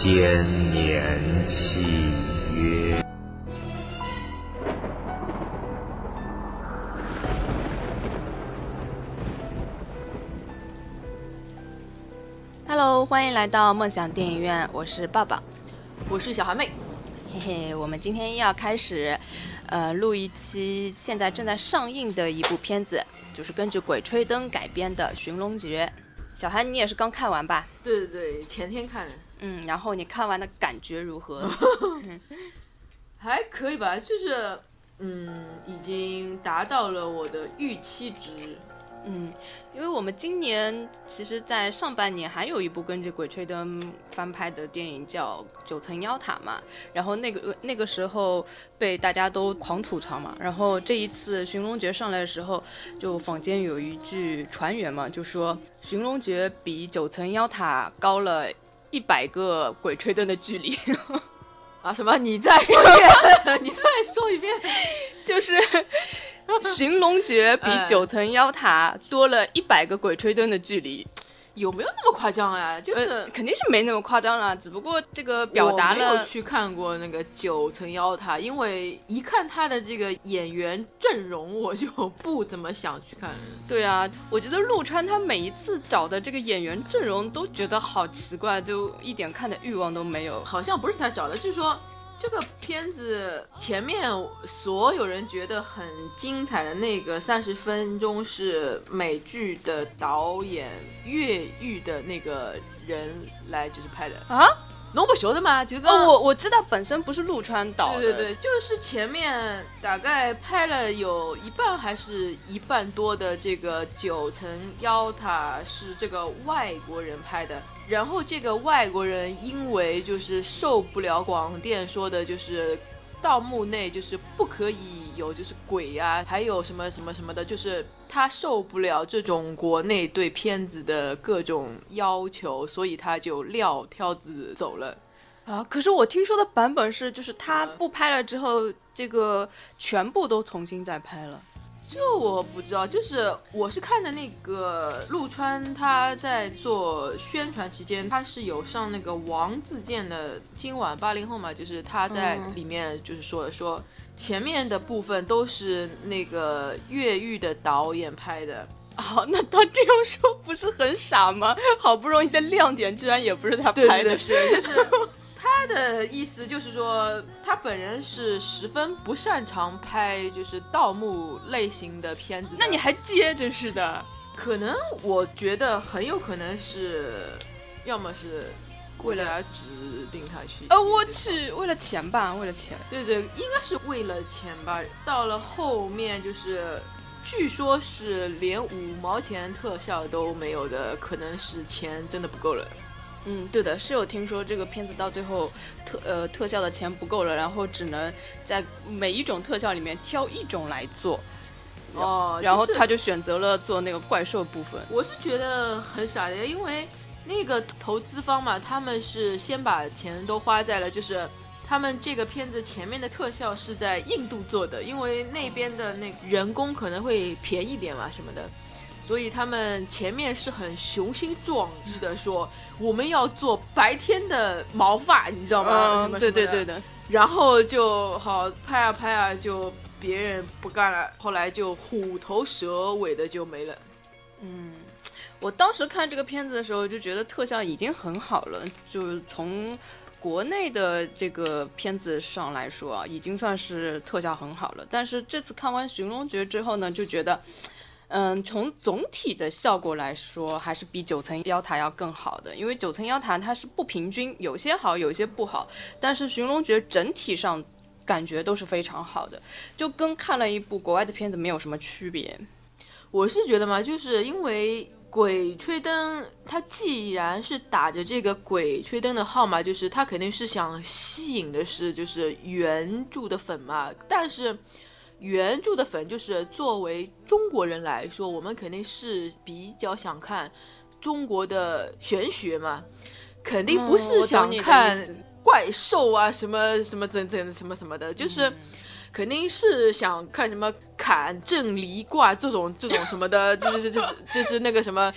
千年契约。Hello，欢迎来到梦想电影院，我是爸爸，我是小韩妹。嘿嘿，我们今天要开始，呃，录一期现在正在上映的一部片子，就是根据《鬼吹灯》改编的《寻龙诀》。小韩，你也是刚看完吧？对对对，前天看的。嗯，然后你看完的感觉如何？还可以吧，就是，嗯，已经达到了我的预期值。嗯，因为我们今年其实，在上半年还有一部根据《鬼吹灯》翻拍的电影叫《九层妖塔》嘛，然后那个那个时候被大家都狂吐槽嘛，然后这一次《寻龙诀》上来的时候，就坊间有一句传言嘛，就说《寻龙诀》比《九层妖塔》高了一百个《鬼吹灯》的距离，啊？什么？你再说一遍？你再说一遍？就是。寻龙诀比九层妖塔多了一百个鬼吹灯的距离，有没有那么夸张啊？就是、呃、肯定是没那么夸张啦，只不过这个表达了。我没有去看过那个九层妖塔，因为一看他的这个演员阵容，我就不怎么想去看。对啊，我觉得陆川他每一次找的这个演员阵容都觉得好奇怪，都一点看的欲望都没有。好像不是他找的，据说。这个片子前面所有人觉得很精彩的那个三十分钟是美剧的导演越狱的那个人来就是拍的。啊，侬不晓得吗？就哦，我我知道本身不是陆川导的，对对对，就是前面大概拍了有一半还是一半多的这个九层妖塔是这个外国人拍的。然后这个外国人因为就是受不了广电说的，就是盗墓内就是不可以有就是鬼啊，还有什么什么什么的，就是他受不了这种国内对片子的各种要求，所以他就撂挑子走了。啊！可是我听说的版本是，就是他不拍了之后，这个全部都重新再拍了。这我不知道，就是我是看的那个陆川，他在做宣传期间，他是有上那个王自健的《今晚八零后》嘛，就是他在里面就是说了说，前面的部分都是那个越狱的导演拍的。哦，那他这样说不是很傻吗？好不容易的亮点，居然也不是他拍的，是就是。他的意思就是说，他本人是十分不擅长拍就是盗墓类型的片子。那你还接，真是的。可能我觉得很有可能是，要么是为了指定他去。呃，我去，为了钱吧，为了钱。对对，应该是为了钱吧。到了后面就是，据说是连五毛钱特效都没有的，可能是钱真的不够了。嗯，对的，是有听说这个片子到最后特呃特效的钱不够了，然后只能在每一种特效里面挑一种来做。哦，然后他就选择了做那个怪兽部分。我是觉得很傻的，因为那个投资方嘛，他们是先把钱都花在了，就是他们这个片子前面的特效是在印度做的，因为那边的那人工可能会便宜点嘛什么的。所以他们前面是很雄心壮志的说，我们要做白天的毛发，你知道吗？嗯，对对对的。然后就好拍啊拍啊，就别人不干了，后来就虎头蛇尾的就没了。嗯，我当时看这个片子的时候就觉得特效已经很好了，就从国内的这个片子上来说啊，已经算是特效很好了。但是这次看完《寻龙诀》之后呢，就觉得。嗯，从总体的效果来说，还是比九层妖塔要更好的。因为九层妖塔它是不平均，有些好，有些不好。但是寻龙诀整体上感觉都是非常好的，就跟看了一部国外的片子没有什么区别。我是觉得嘛，就是因为鬼吹灯，它既然是打着这个鬼吹灯的号码，就是它肯定是想吸引的是就是原著的粉嘛，但是。原著的粉就是作为中国人来说，我们肯定是比较想看中国的玄学嘛，肯定不是想看怪兽啊什么什么怎怎什么什么的，就是肯定是想看什么坎震离卦这种这种什么的，就是就是就是那个什么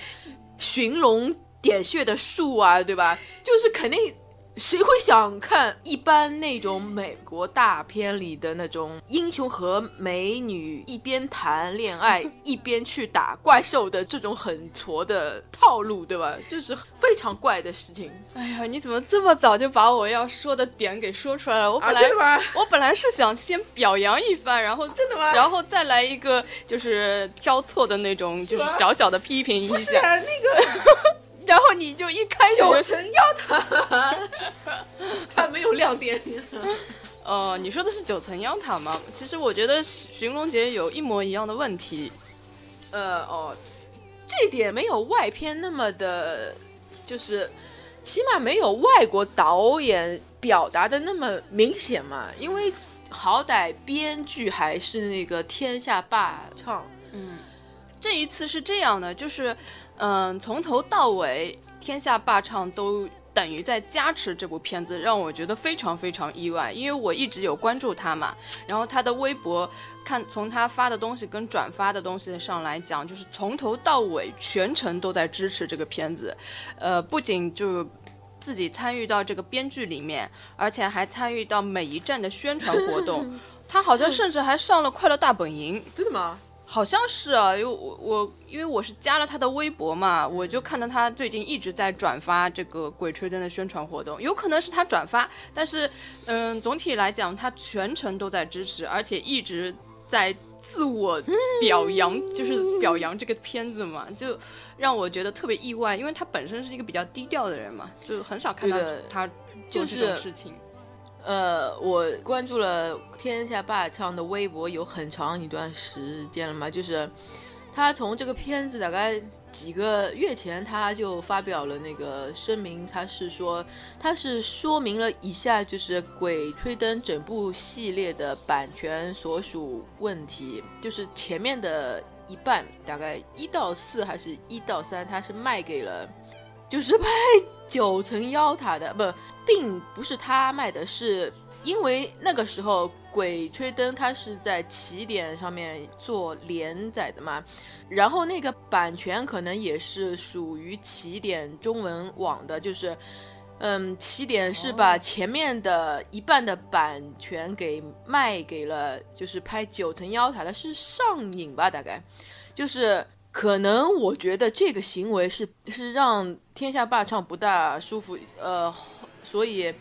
寻龙点穴的术啊，对吧？就是肯定。谁会想看一般那种美国大片里的那种英雄和美女一边谈恋爱 一边去打怪兽的这种很挫的套路，对吧？就是非常怪的事情。哎呀，你怎么这么早就把我要说的点给说出来了？我本来、我本来是想先表扬一番，然后真的吗然后再来一个就是挑错的那种，就是小小的批评一下。不是啊，那个然后你就一开始九就层妖塔，它没有亮点。呃，你说的是九层妖塔吗？其实我觉得寻龙诀有一模一样的问题。呃哦，这点没有外片那么的，就是起码没有外国导演表达的那么明显嘛，因为好歹编剧还是那个天下霸唱。嗯这一次是这样的，就是，嗯、从头到尾，天下霸唱都等于在加持这部片子，让我觉得非常非常意外，因为我一直有关注他嘛，然后他的微博看从他发的东西跟转发的东西上来讲，就是从头到尾全程都在支持这个片子，呃，不仅就。自己参与到这个编剧里面，而且还参与到每一站的宣传活动。他好像甚至还上了《快乐大本营》，真的吗？好像是啊，因为我我因为我是加了他的微博嘛，我就看到他最近一直在转发这个《鬼吹灯》的宣传活动，有可能是他转发，但是嗯，总体来讲，他全程都在支持，而且一直在自我表扬，就是表扬这个片子嘛，就让我觉得特别意外，因为他本身是一个比较低调的人嘛，就很少看到他做这种事情。呃，我关注了天下霸唱的微博有很长一段时间了嘛，就是他从这个片子大概几个月前他就发表了那个声明，他是说他是说明了以下就是《鬼吹灯》整部系列的版权所属问题，就是前面的一半，大概一到四还是一到三，他是卖给了。就是拍九层妖塔的，不，并不是他卖的，是因为那个时候《鬼吹灯》它是在起点上面做连载的嘛，然后那个版权可能也是属于起点中文网的，就是。嗯，起点是把前面的一半的版权给卖给了，就是拍九层妖塔的，是上瘾吧？大概，就是可能我觉得这个行为是是让天下霸唱不大舒服，呃，所以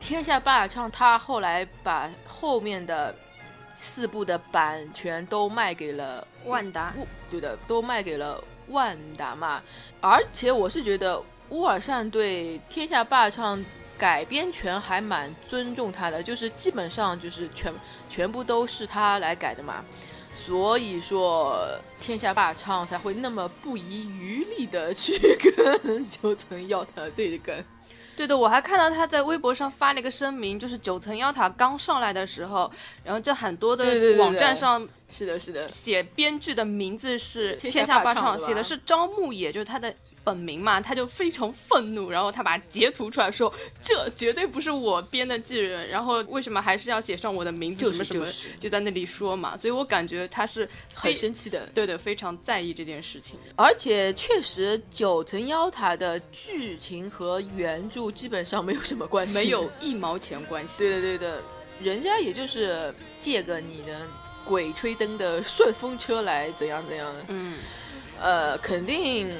天下霸唱他后来把后面的四部的版权都卖给了万达，对的，都卖给了万达嘛。而且我是觉得乌尔善对天下霸唱改编权还蛮尊重他的，就是基本上就是全全部都是他来改的嘛。所以说，天下霸唱才会那么不遗余力的去跟九层妖塔对干。对的，我还看到他在微博上发了一个声明，就是九层妖塔刚上来的时候，然后这很多的网站上是的，是的，写编剧的名字是天天下霸唱，唱写的是招牧野，就是他的本名嘛，他就非常愤怒，然后他把截图出来说，这绝对不是我编的剧，然后为什么还是要写上我的名字就是什么什么，就是就在那里说嘛，所以我感觉他是很生气的。对的，非常在意这件事情。而且确实，九层妖塔的剧情和原著基本上没有什么关系，没有。一毛钱关系。对的，对的，人家也就是借个你的鬼吹灯的顺风车来怎样怎样的。嗯，呃，肯定，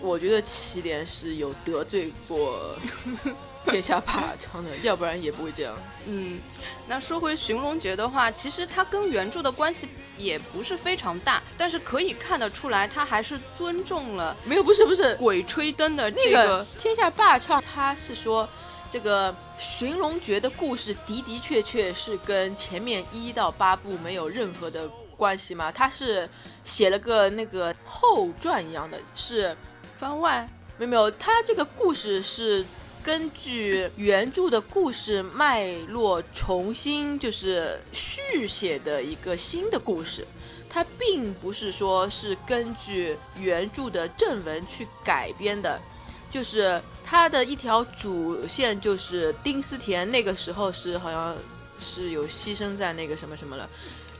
我觉得起点是有得罪过 天下霸唱的，要不然也不会这样。嗯，那说回《寻龙诀》的话，其实它跟原著的关系也不是非常大，但是可以看得出来，它还是尊重了没有，不是不是，鬼吹灯的那这个。天下霸唱他是说。这个寻龙诀的故事的的确确是跟前面一到八部没有任何的关系吗？他是写了个那个后传一样的，是番外，没有没有，他这个故事是根据原著的故事脉络重新就是续写的一个新的故事，它并不是说是根据原著的正文去改编的，就是它的一条主线就是丁思甜那个时候是好像是有牺牲在那个什么什么了，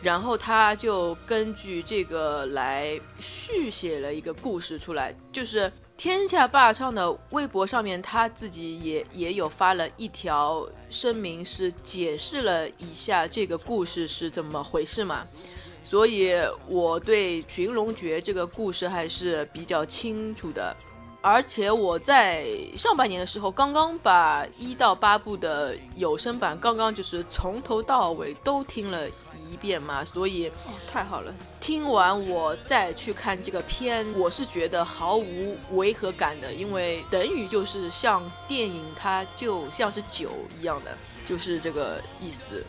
然后他就根据这个来续写了一个故事出来，就是天下霸唱的微博上面他自己也也有发了一条声明，是解释了一下这个故事是怎么回事嘛。所以我对《寻龙诀》这个故事还是比较清楚的，而且我在上半年的时候刚刚把一到八部的有声版刚刚就是从头到尾都听了一遍嘛，所以哦，太好了，听完我再去看这个片，我是觉得毫无违和感的，因为等于就是像电影，它就像是酒一样的，就是这个意思。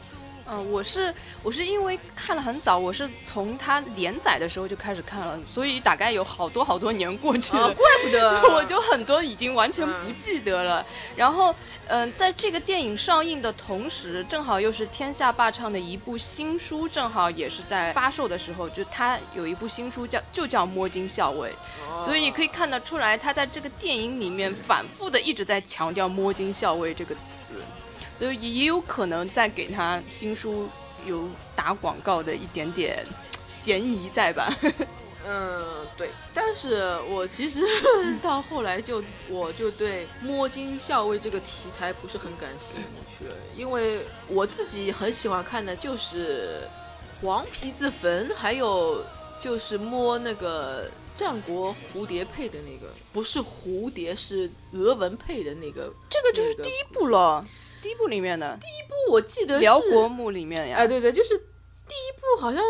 嗯，我是我是因为看了很早，我是从它连载的时候就开始看了，所以大概有好多好多年过去了，啊，怪不得 我就很多已经完全不记得了。然后，嗯、在这个电影上映的同时，正好又是天下霸唱的一部新书，正好也是在发售的时候，就他有一部新书叫就叫《摸金校尉》，所以可以看得出来，他在这个电影里面反复的一直在强调“摸金校尉”这个词，所以也有可能在给他新书有打广告的一点点嫌疑在吧？嗯，对，但是我其实 到后来就我就对摸金校尉这个题材不是很感兴趣了，因为我自己很喜欢看的就是黄皮子坟，还有就是摸那个战国蝴蝶配的那个，不是蝴蝶，是俄文配的那个。这个就是第一一部了，第一部里面的。第一部，我记得是辽国墓里面呀。哎，对对，就是第一部好像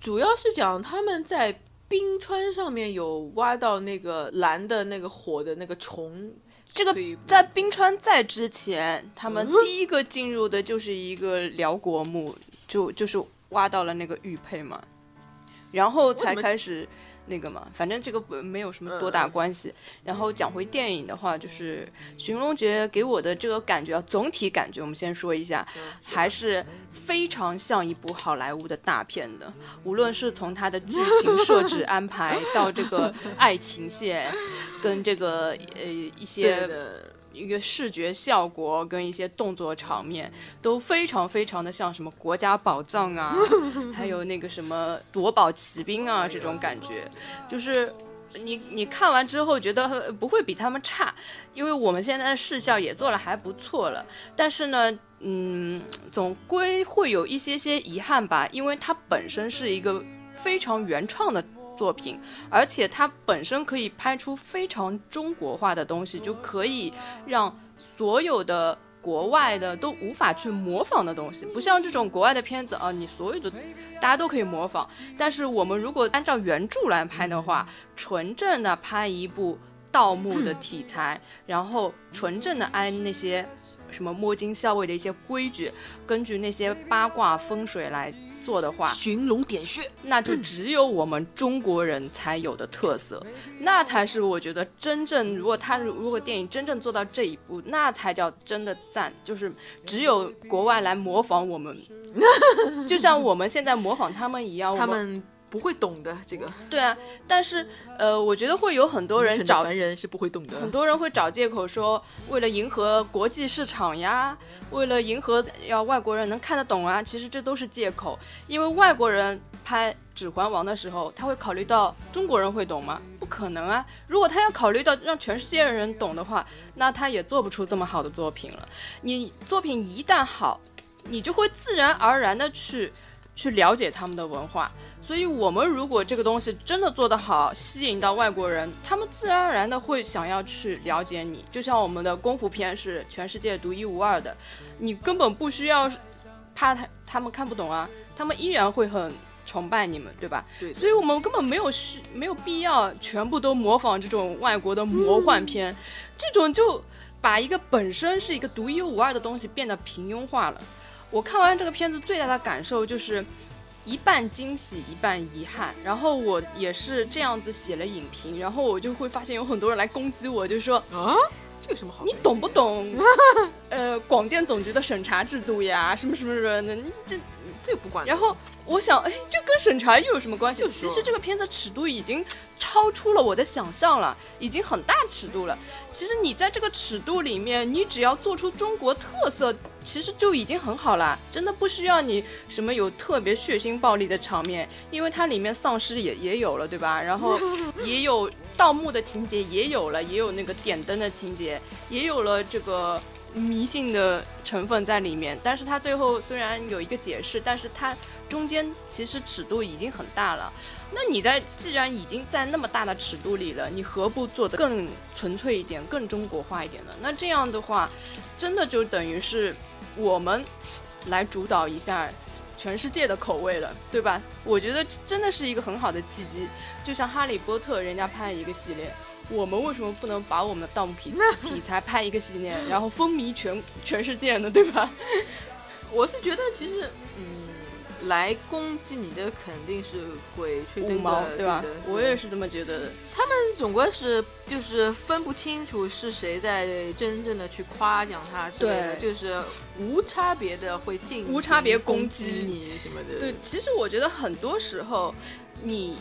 主要是讲他们在冰川上面有挖到那个蓝的那个火的那个虫，这个在冰川在之前，他们嗯第一个进入的就是一个辽国墓，就就是挖到了那个玉佩嘛，然后才开始那个嘛，反正这个不没有什么多大关系。然后讲回电影的话，就是《寻龙诀》给我的这个感觉啊，总体感觉我们先说一下，嗯还是非常像一部好莱坞的大片的，无论是从它的剧情设置安排到这个爱情线，跟这个呃一对些的，一个视觉效果跟一些动作场面都非常非常的像什么国家宝藏啊，还有那个什么夺宝奇兵啊这种感觉，就是。你你看完之后觉得呃不会比他们差，因为我们现在的视效也做了还不错了，但是呢，嗯，总归会有一些些遗憾吧，因为它本身是一个非常原创的作品，而且它本身可以拍出非常中国化的东西，就可以让所有的国外的都无法去模仿的东西，不像这种国外的片子啊，你所有的大家都可以模仿。但是我们如果按照原著来拍的话，纯正的拍一部盗墓的题材，然后纯正的按那些什么摸金校尉的一些规矩，根据那些八卦风水来做的话，寻龙点穴，那就只有我们中国人才有的特色，那才是我觉得真正，如果他如果电影真正做到这一步，那才叫真的赞，就是只有国外来模仿我们，就像我们现在模仿他们一样，他我们不会懂的这个，对啊，但是呃，我觉得会有很多人找凡人是不会懂的。很多人会找借口说，为了迎合国际市场呀，为了迎合要外国人能看得懂啊，其实这都是借口。因为外国人拍《指环王》的时候，他会考虑到中国人会懂吗？不可能啊！如果他要考虑到让全世界人懂的话，那他也做不出这么好的作品了。你作品一旦好，你就会自然而然的去去了解他们的文化。所以，我们如果这个东西真的做得好，吸引到外国人，他们自然而然的会想要去了解你。就像我们的功夫片是全世界独一无二的，你根本不需要怕他他们看不懂啊，他们依然会很崇拜你们，对吧？对所以我们根本没有需没有必要全部都模仿这种外国的魔幻片，这种就把一个本身是一个独一无二的东西变得平庸化了。我看完这个片子最大的感受就是。一半惊喜，一半遗憾。然后我也是这样子写了影评，然后我就会发现有很多人来攻击我，就说啊，这有什么好？你懂不懂？呃，广电总局的审查制度呀，什么什么什么的，你这这个不管。然后我想，哎，这跟审查又有什么关系？就其实这个片子尺度已经超出了我的想象了，已经很大尺度了。其实你在这个尺度里面，你只要做出中国特色，其实就已经很好了。真的不需要你什么有特别血腥暴力的场面，因为它里面丧尸也也有了，对吧？然后 也有盗墓的情节，也有了，也有那个点灯的情节，也有了这个迷信的成分在里面。但是它最后虽然有一个解释，但是它中间其实尺度已经很大了。那你在既然已经在那么大的尺度里了，你何不做得更纯粹一点、更中国化一点呢？那这样的话，真的就等于是我们来主导一下全世界的口味了，对吧？我觉得真的是一个很好的契机。就像《哈利波特》，人家拍一个系列。我们为什么不能把我们的盗墓题题材拍一个系列，然后风靡全全世界呢？对吧？我是觉得其实，来攻击你的肯定是鬼吹五灯的，对吧的？我也是这么觉得的。他们总归是就是分不清楚是谁在真正的去夸奖他之类的，对就是无差别的会进无差别攻攻击你什么的。对，其实我觉得很多时候，你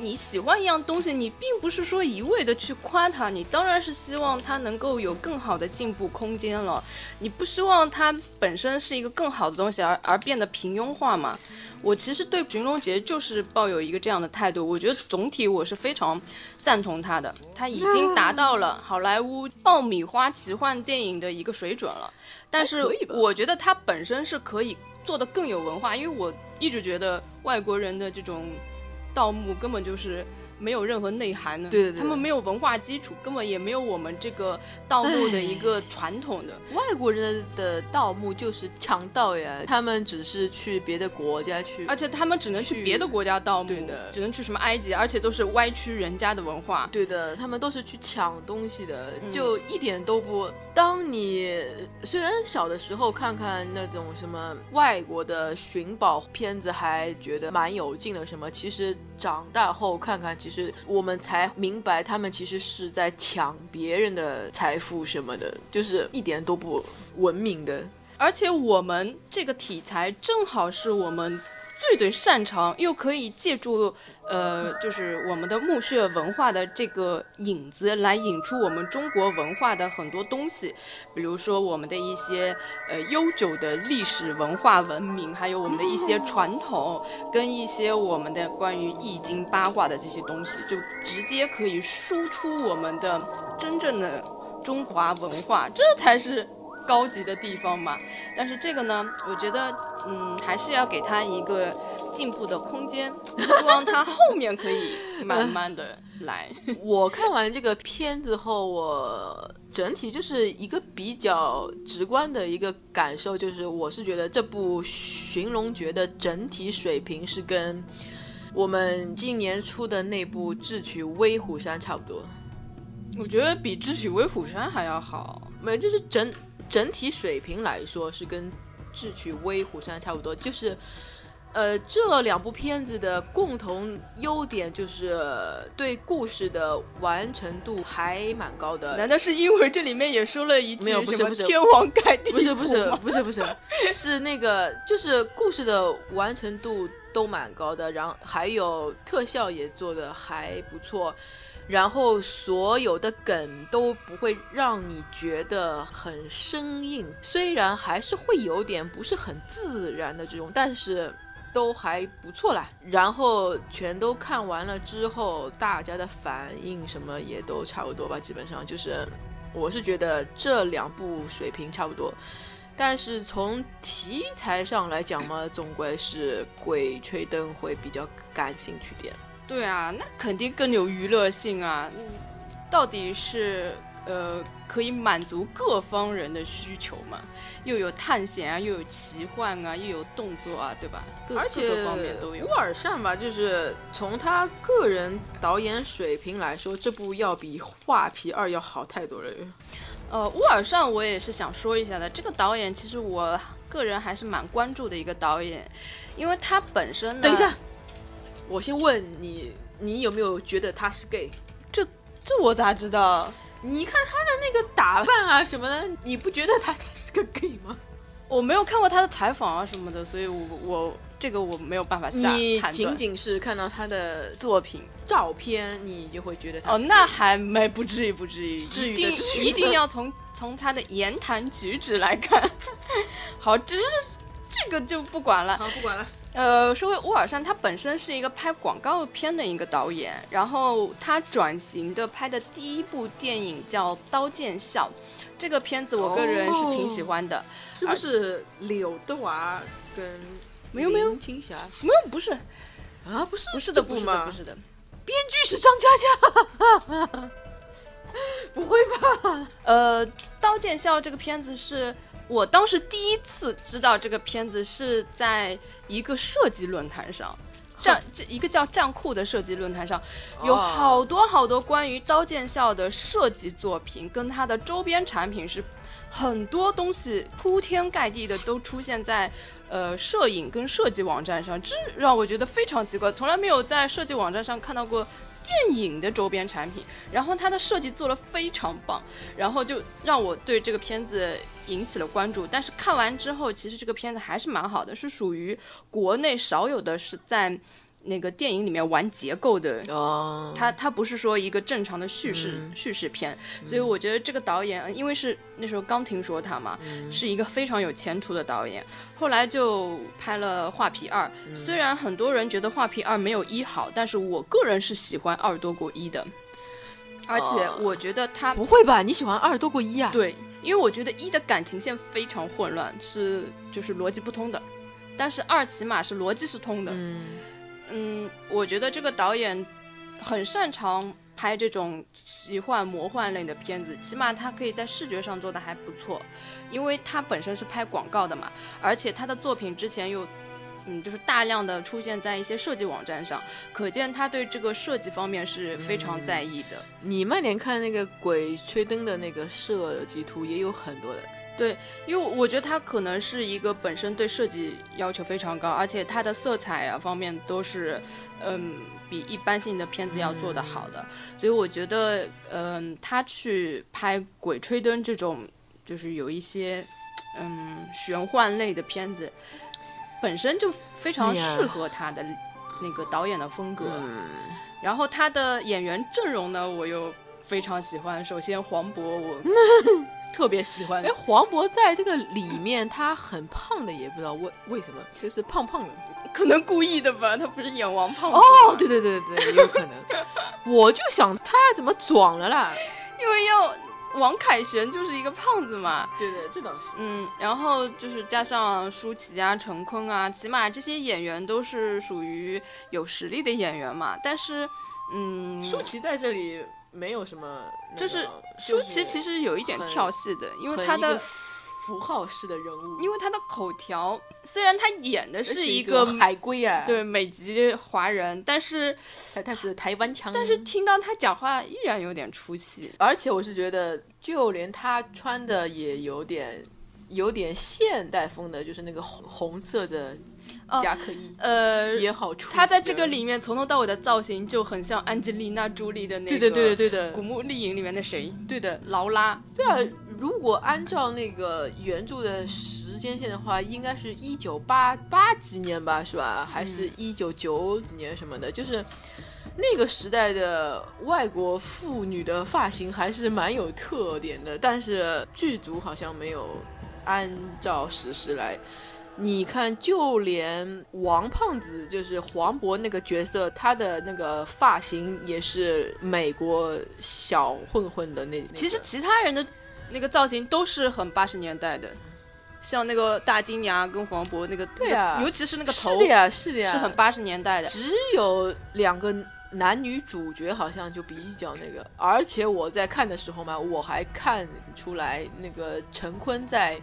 你喜欢一样东西，你并不是说一味的去夸它，你当然是希望它能够有更好的进步空间了。你不希望它本身是一个更好的东西而而变得平庸化嘛？我其实对寻龙诀就是抱有一个这样的态度，我觉得总体我是非常赞同它的，它已经达到了好莱坞爆米花奇幻电影的一个水准了。但是我觉得它本身是可以做的更有文化，因为我一直觉得外国人的这种盗墓根本就是没有任何内涵的，对对对他们没有文化基础，根本也没有我们这个盗墓的一个传统的。外国人的盗墓就是强盗呀，他们只是去别的国家去，而且他们只能去去别的国家盗墓，对的只能去什么埃及，而且都是歪曲人家的文化。对的，他们都是去抢东西的，嗯就一点都不。当你虽然小的时候看看那种什么外国的寻宝片子，还觉得蛮有劲的，什么，其实长大后看看，其实是我们才明白，他们其实是在抢别人的财富什么的，就是一点都不文明的。而且我们这个题材正好是我们最最擅长，又可以借助呃，就是我们的墓穴文化的这个影子来引出我们中国文化的很多东西，比如说我们的一些呃悠久的历史文化文明，还有我们的一些传统，跟一些我们的关于易经八卦的这些东西，就直接可以输出我们的真正的中华文化，这才是高级的地方嘛。但是这个呢，我觉得，嗯，还是要给他一个进步的空间，希望他后面可以 慢慢的来。我看完这个片子后，我整体就是一个比较直观的一个感受，就是我是觉得这部《寻龙诀》的整体水平是跟我们今年出的那部《智取威虎山》差不多，我觉得比《智取威虎山》还要好。没有，就是整整体水平来说是跟《智取威虎山》差不多，就是。呃，这两部片子的共同优点就是对故事的完成度还蛮高的，难道是因为这里面也说了一句没有不是什么不是天王盖地不是不是不是不是，是那个就是故事的完成度都蛮高的，然后还有特效也做的还不错，然后所有的梗都不会让你觉得很生硬，虽然还是会有点不是很自然的这种，但是。都还不错啦，然后全都看完了之后，大家的反应什么也都差不多吧，基本上就是，我是觉得这两部水平差不多，但是从题材上来讲嘛，总归是鬼吹灯会比较感兴趣点。对啊，那肯定更有娱乐性啊！嗯到底是呃可以满足各方人的需求嘛？又有探险啊，又有奇幻啊，又有动作啊，对吧？各而且各个方面都有乌。尔善吧，就是从他个人导演水平来说，这部要比《画皮二》要好太多了。呃，乌尔善我也是想说一下的，这个导演其实我个人还是蛮关注的一个导演，因为他本身呢，等一下，我先问你，你有没有觉得他是 gay？这这我咋知道？你看他的那个打扮啊什么的，你不觉得他他是个 gay 吗？我没有看过他的采访啊什么的，所以我我这个我没有办法下你。仅仅是看到他的作品照片，你就会觉得他哦，那还没不至于，不至于，至于一定的至于一定要从从他的言谈举止来看。好，只是这个就不管了。好不管了。呃，说回乌尔善，他本身是一个拍广告片的一个导演，然后他转型的拍的第一部电影叫《刀剑笑》，这个片子我个人是挺喜欢的。是不是柳德华跟没有没有林青霞没有，不是，啊？不是不是的，不是的，吗不是的。编剧是张嘉佳，不会吧？呃，《刀剑笑》这个片子是我当时第一次知道这个片子是在一个设计论坛上。战这一个叫战酷的设计论坛上，有好多好多关于《刀剑笑》的设计作品，跟它的周边产品是很多东西铺天盖地的都出现在呃摄影跟设计网站上，这让我觉得非常奇怪，从来没有在设计网站上看到过电影的周边产品。然后它的设计做得非常棒，然后就让我对这个片子引起了关注。但是看完之后，其实这个片子还是蛮好的，是属于国内少有的是在那个电影里面玩结构的哦，它它不是说一个正常的叙事、叙事片，所以我觉得这个导演，呃因为是那时候刚听说他嘛，是一个非常有前途的导演。后来就拍了《画皮二》，虽然很多人觉得《画皮二》没有一好，但是我个人是喜欢二多过一的，而且哦我觉得他不会吧？你喜欢二多过一啊？，对，因为我觉得一的感情线非常混乱，是就是逻辑不通的，但是二起码是逻辑是通的。嗯，嗯，我觉得这个导演很擅长拍这种奇幻魔幻类的片子，起码他可以在视觉上做的还不错，因为他本身是拍广告的嘛，而且他的作品之前又。嗯，就是大量的出现在一些设计网站上，可见他对这个设计方面是非常在意的。你慢点看那个《鬼吹灯》的那个设计图，也有很多的。对因为我觉得他可能是一个本身对设计要求非常高，而且他的色彩啊方面都是，嗯，比一般性的片子要做得好的，所以我觉得，嗯，他去拍《鬼吹灯》这种就是有一些，嗯，玄幻类的片子，本身就非常适合他的那个导演的风格。嗯，然后他的演员阵容呢，我又非常喜欢。首先黄渤，我 特别喜欢哎，。黄渤在这个里面他很胖的，也不知道为为什么，就是胖胖的。可能故意的吧，他不是演王胖子哦，吗对对对对，有可能。我就想他怎么壮了啦？因为要王凯旋就是一个胖子嘛，对对，这倒是。嗯，然后就是加上舒淇啊、陈坤啊，起码这些演员都是属于有实力的演员嘛。但是，嗯，舒淇在这里没有什么那个，就是舒淇其实有一点很跳戏的，因为她的符号式的人物，因为他的口条，虽然他演的而是一个海归啊，，对美籍华人，但是他他是台湾腔，但是听到他讲话依然有点出戏。而且我是觉得，就连他穿的也有点有点现代风的，就是那个红红色的哦夹克衣、呃，也好出。她在这个，里面从头到尾的造型就很像安吉丽娜·朱莉的那个，对的对的对的古墓丽影》里面的谁，对的，劳拉。对啊。如果按照那个原著的时间线的话，应该是一九八八几年吧，是吧？还是一九九几年什么的？就是那个时代的外国妇女的发型还是蛮有特点的，但是剧组好像没有按照史实来。你看，就连王胖子，就是黄渤那个角色，他的那个发型也是美国小混混的那。那个其实其他人的那个造型都是很八十年代的，像那个大金牙跟黄渤那个，对啊那个尤其是那个头是的呀，是的呀，是很八十年代的。只有两个男女主角好像就比较那个，而且我在看的时候嘛，我还看出来那个陈坤在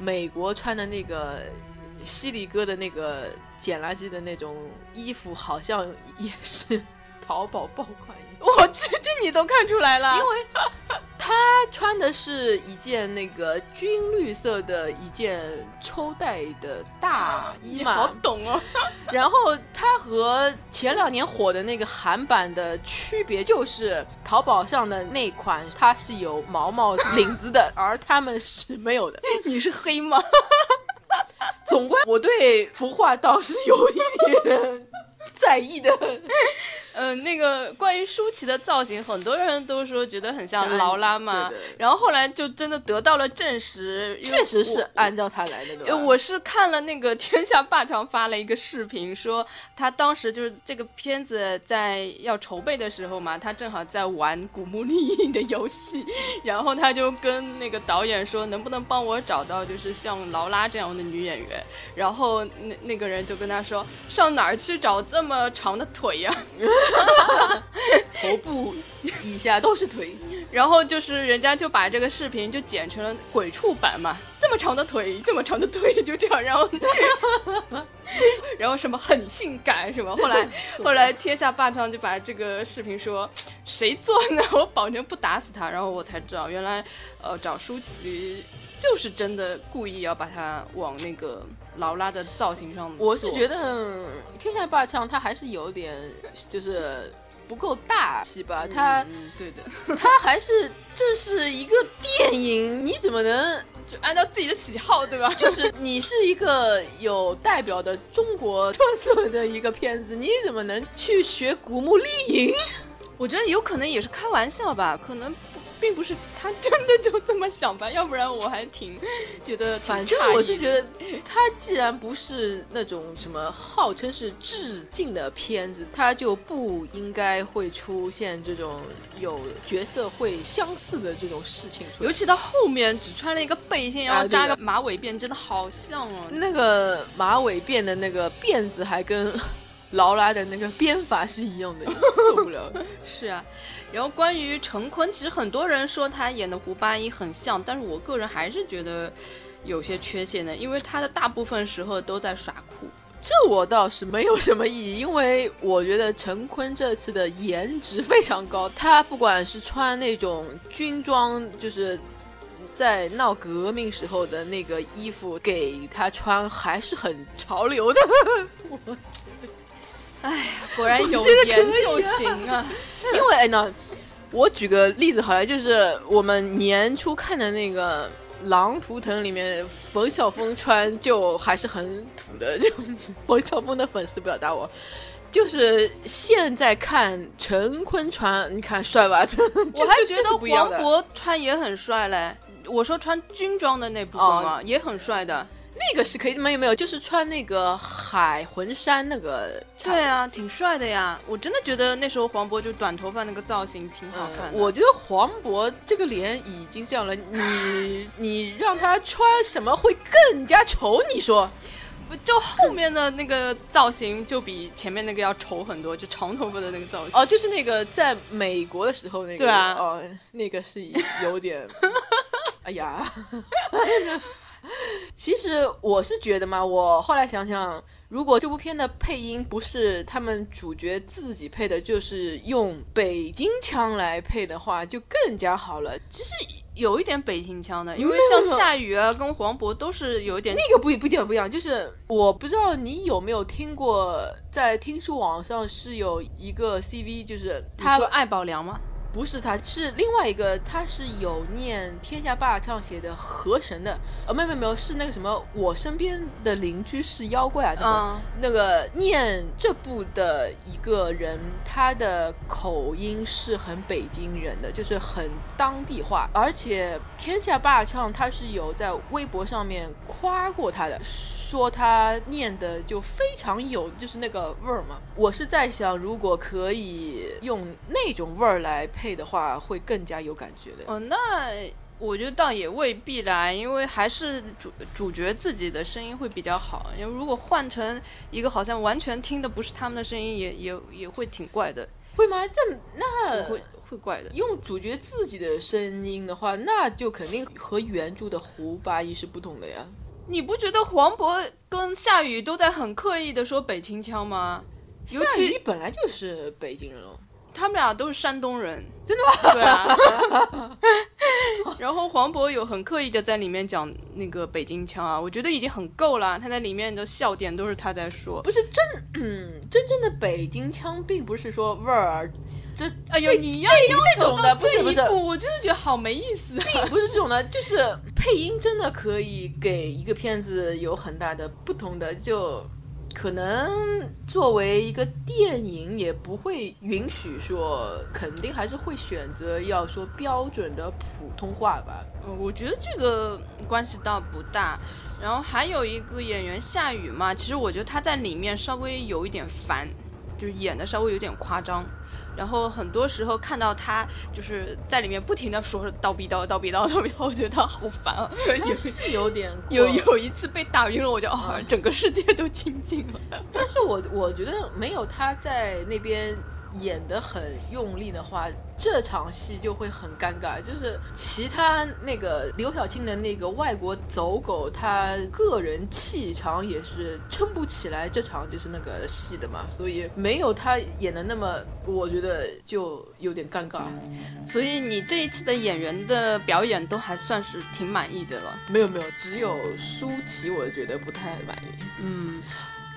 美国穿的那个犀利哥的那个捡垃圾的那种衣服，好像也是 淘宝爆款。我去，这你都看出来了，因为他穿的是一件那个军绿色的一件抽带的大 衣嘛好，懂哦。然后他和前两年火的那个韩版的区别就是，淘宝上的那款它是有毛毛 领子的，而他们是没有的。你是黑吗？总归我对服化倒是有一点在意的。嗯，那个关于舒淇的造型，很多人都说觉得很像像劳拉嘛，对对然后后来就真的得到了证实，确实是按照她来的，我是看了那个天下霸唱发了一个视频，说他当时就是这个片子在要筹备的时候嘛，他正好在玩古墓丽影的游戏，然后他就跟那个导演说，能不能帮我找到就是像劳拉这样的女演员？然后那那个人就跟他说，上哪儿去找这么长的腿呀？头部以下都是腿，然后就是人家就把这个视频就剪成了鬼畜版嘛，这么长的腿，这么长的腿，就这样，然后 然后什么很性感什么，后来后来天下霸唱就把这个视频说谁做呢？我保证不打死他，然后我才知道原来呃找舒淇就是真的故意要把它往那个劳拉的造型上，我是觉得天下霸唱他还是有点就是不够大气吧，他嗯对的，他还是这是一个电影，你怎么能就按照自己的喜好对吧？就是你是一个有代表的中国特色的一个片子，你怎么能去学古墓丽影？我觉得有可能也是开玩笑吧，可能不并不是他真的就这么想吧，要不然我还挺觉得挺 反正我是觉得，他既然不是那种什么号称是致敬的片子，他就不应该会出现这种有角色会相似的这种事情出来。尤其到后面只穿了一个背心，然后扎个马尾辫，真的好像哦。那个马尾辫的那个辫子还跟 劳拉的那个编法是一样的，受不了。是啊，然后关于陈坤，其实很多人说他演的胡八一很像，但是我个人还是觉得有些缺陷的，因为他的大部分时候都在耍酷。这我倒是没有什么异议，因为我觉得陈坤这次的颜值非常高，他不管是穿那种军装，就是。在闹革命时候的那个衣服给他穿还是很潮流的，哎呀，果然有觉得可以颜就啊行啊！因为哎呢，我举个例子好了，就是我们年初看的那个《狼图腾》里面，冯绍峰穿就还是很土的，就冯绍峰的粉丝不要打我。就是现在看陈坤穿，你看帅吧？我还觉得。黄渤穿也很帅嘞。我说穿军装的那部分嘛，也很帅的。那个是可以，没有没有，就是穿那个海魂衫那个。对啊，挺帅的呀！我真的觉得那时候黄渤就短头发那个造型挺好看的。我觉得黄渤这个脸已经这样了，你你让他穿什么会更加丑？你说？不就后面的那个造型就比前面那个要丑很多，就长头发的那个造型。哦，就是那个在美国的时候那个。对啊。哦，那个是有点，哎呀。其实我是觉得嘛，我后来想想，如果这部片的配音不是他们主角自己配的，就是用北京腔来配的话，就更加好了。其实有一点北京腔的，因为像夏雨啊跟黄渤都是有一点那个不不一点不一样，就是我不知道你有没有听过，在听书网上是有一个 CV，就是他说艾宝良吗？不是他，是另外一个，他是有念《天下霸唱》写的河神的，呃，没有没有没有，是那个什么，我身边的邻居是妖怪啊，那个、嗯、那个念这部的一个人，他的口音是很北京人的，就是很当地话，而且《天下霸唱》他是有在微博上面夸过他的。说他念的就非常有，就是那个味儿嘛。我是在想，如果可以用那种味儿来配的话，会更加有感觉的。哦，那我觉得倒也未必啦，因为还是主主角自己的声音会比较好。因为如果换成一个好像完全听的不是他们的声音，也也也会挺怪的。会吗？这那会会怪的。用主角自己的声音的话，那就肯定和原著的胡八一是不同的呀。你不觉得黄渤跟夏雨都在很刻意的说北京腔吗？尤夏雨本来就是北京人哦，他们俩都是山东人，真的吗？对啊。然后黄渤有很刻意的在里面讲那个北京腔啊，我觉得已经很够了。他在里面的笑点都是他在说，不是真，嗯，真正的北京腔，并不是说味儿，这哎呦，你要这种的不是不是我真的觉得好没意思。并不是这种的，就是配音真的可以给一个片子有很大的不同的，就可能作为一个电影也不会允许说，肯定还是会选择要说标准的普通话吧。嗯我觉得这个关系倒不大。然后还有一个演员夏雨嘛，其实我觉得他在里面稍微有一点烦，就是演的稍微有点夸张。然后很多时候看到他就是在里面不停的说叨逼叨叨逼叨叨逼叨，我觉得他好烦啊。也是有点过有有一次被打晕了，我就啊，整个世界都清静了。但是我我觉得没有他在那边演的很用力的话，这场戏就会很尴尬。就是其他那个刘晓庆的那个外国走狗，他个人气场也是撑不起来这场就是那个戏的嘛，所以没有他演的那么，我觉得就有点尴尬。所以你这一次的演员的表演都还算是挺满意的了。没有没有，只有舒淇我觉得不太满意。嗯，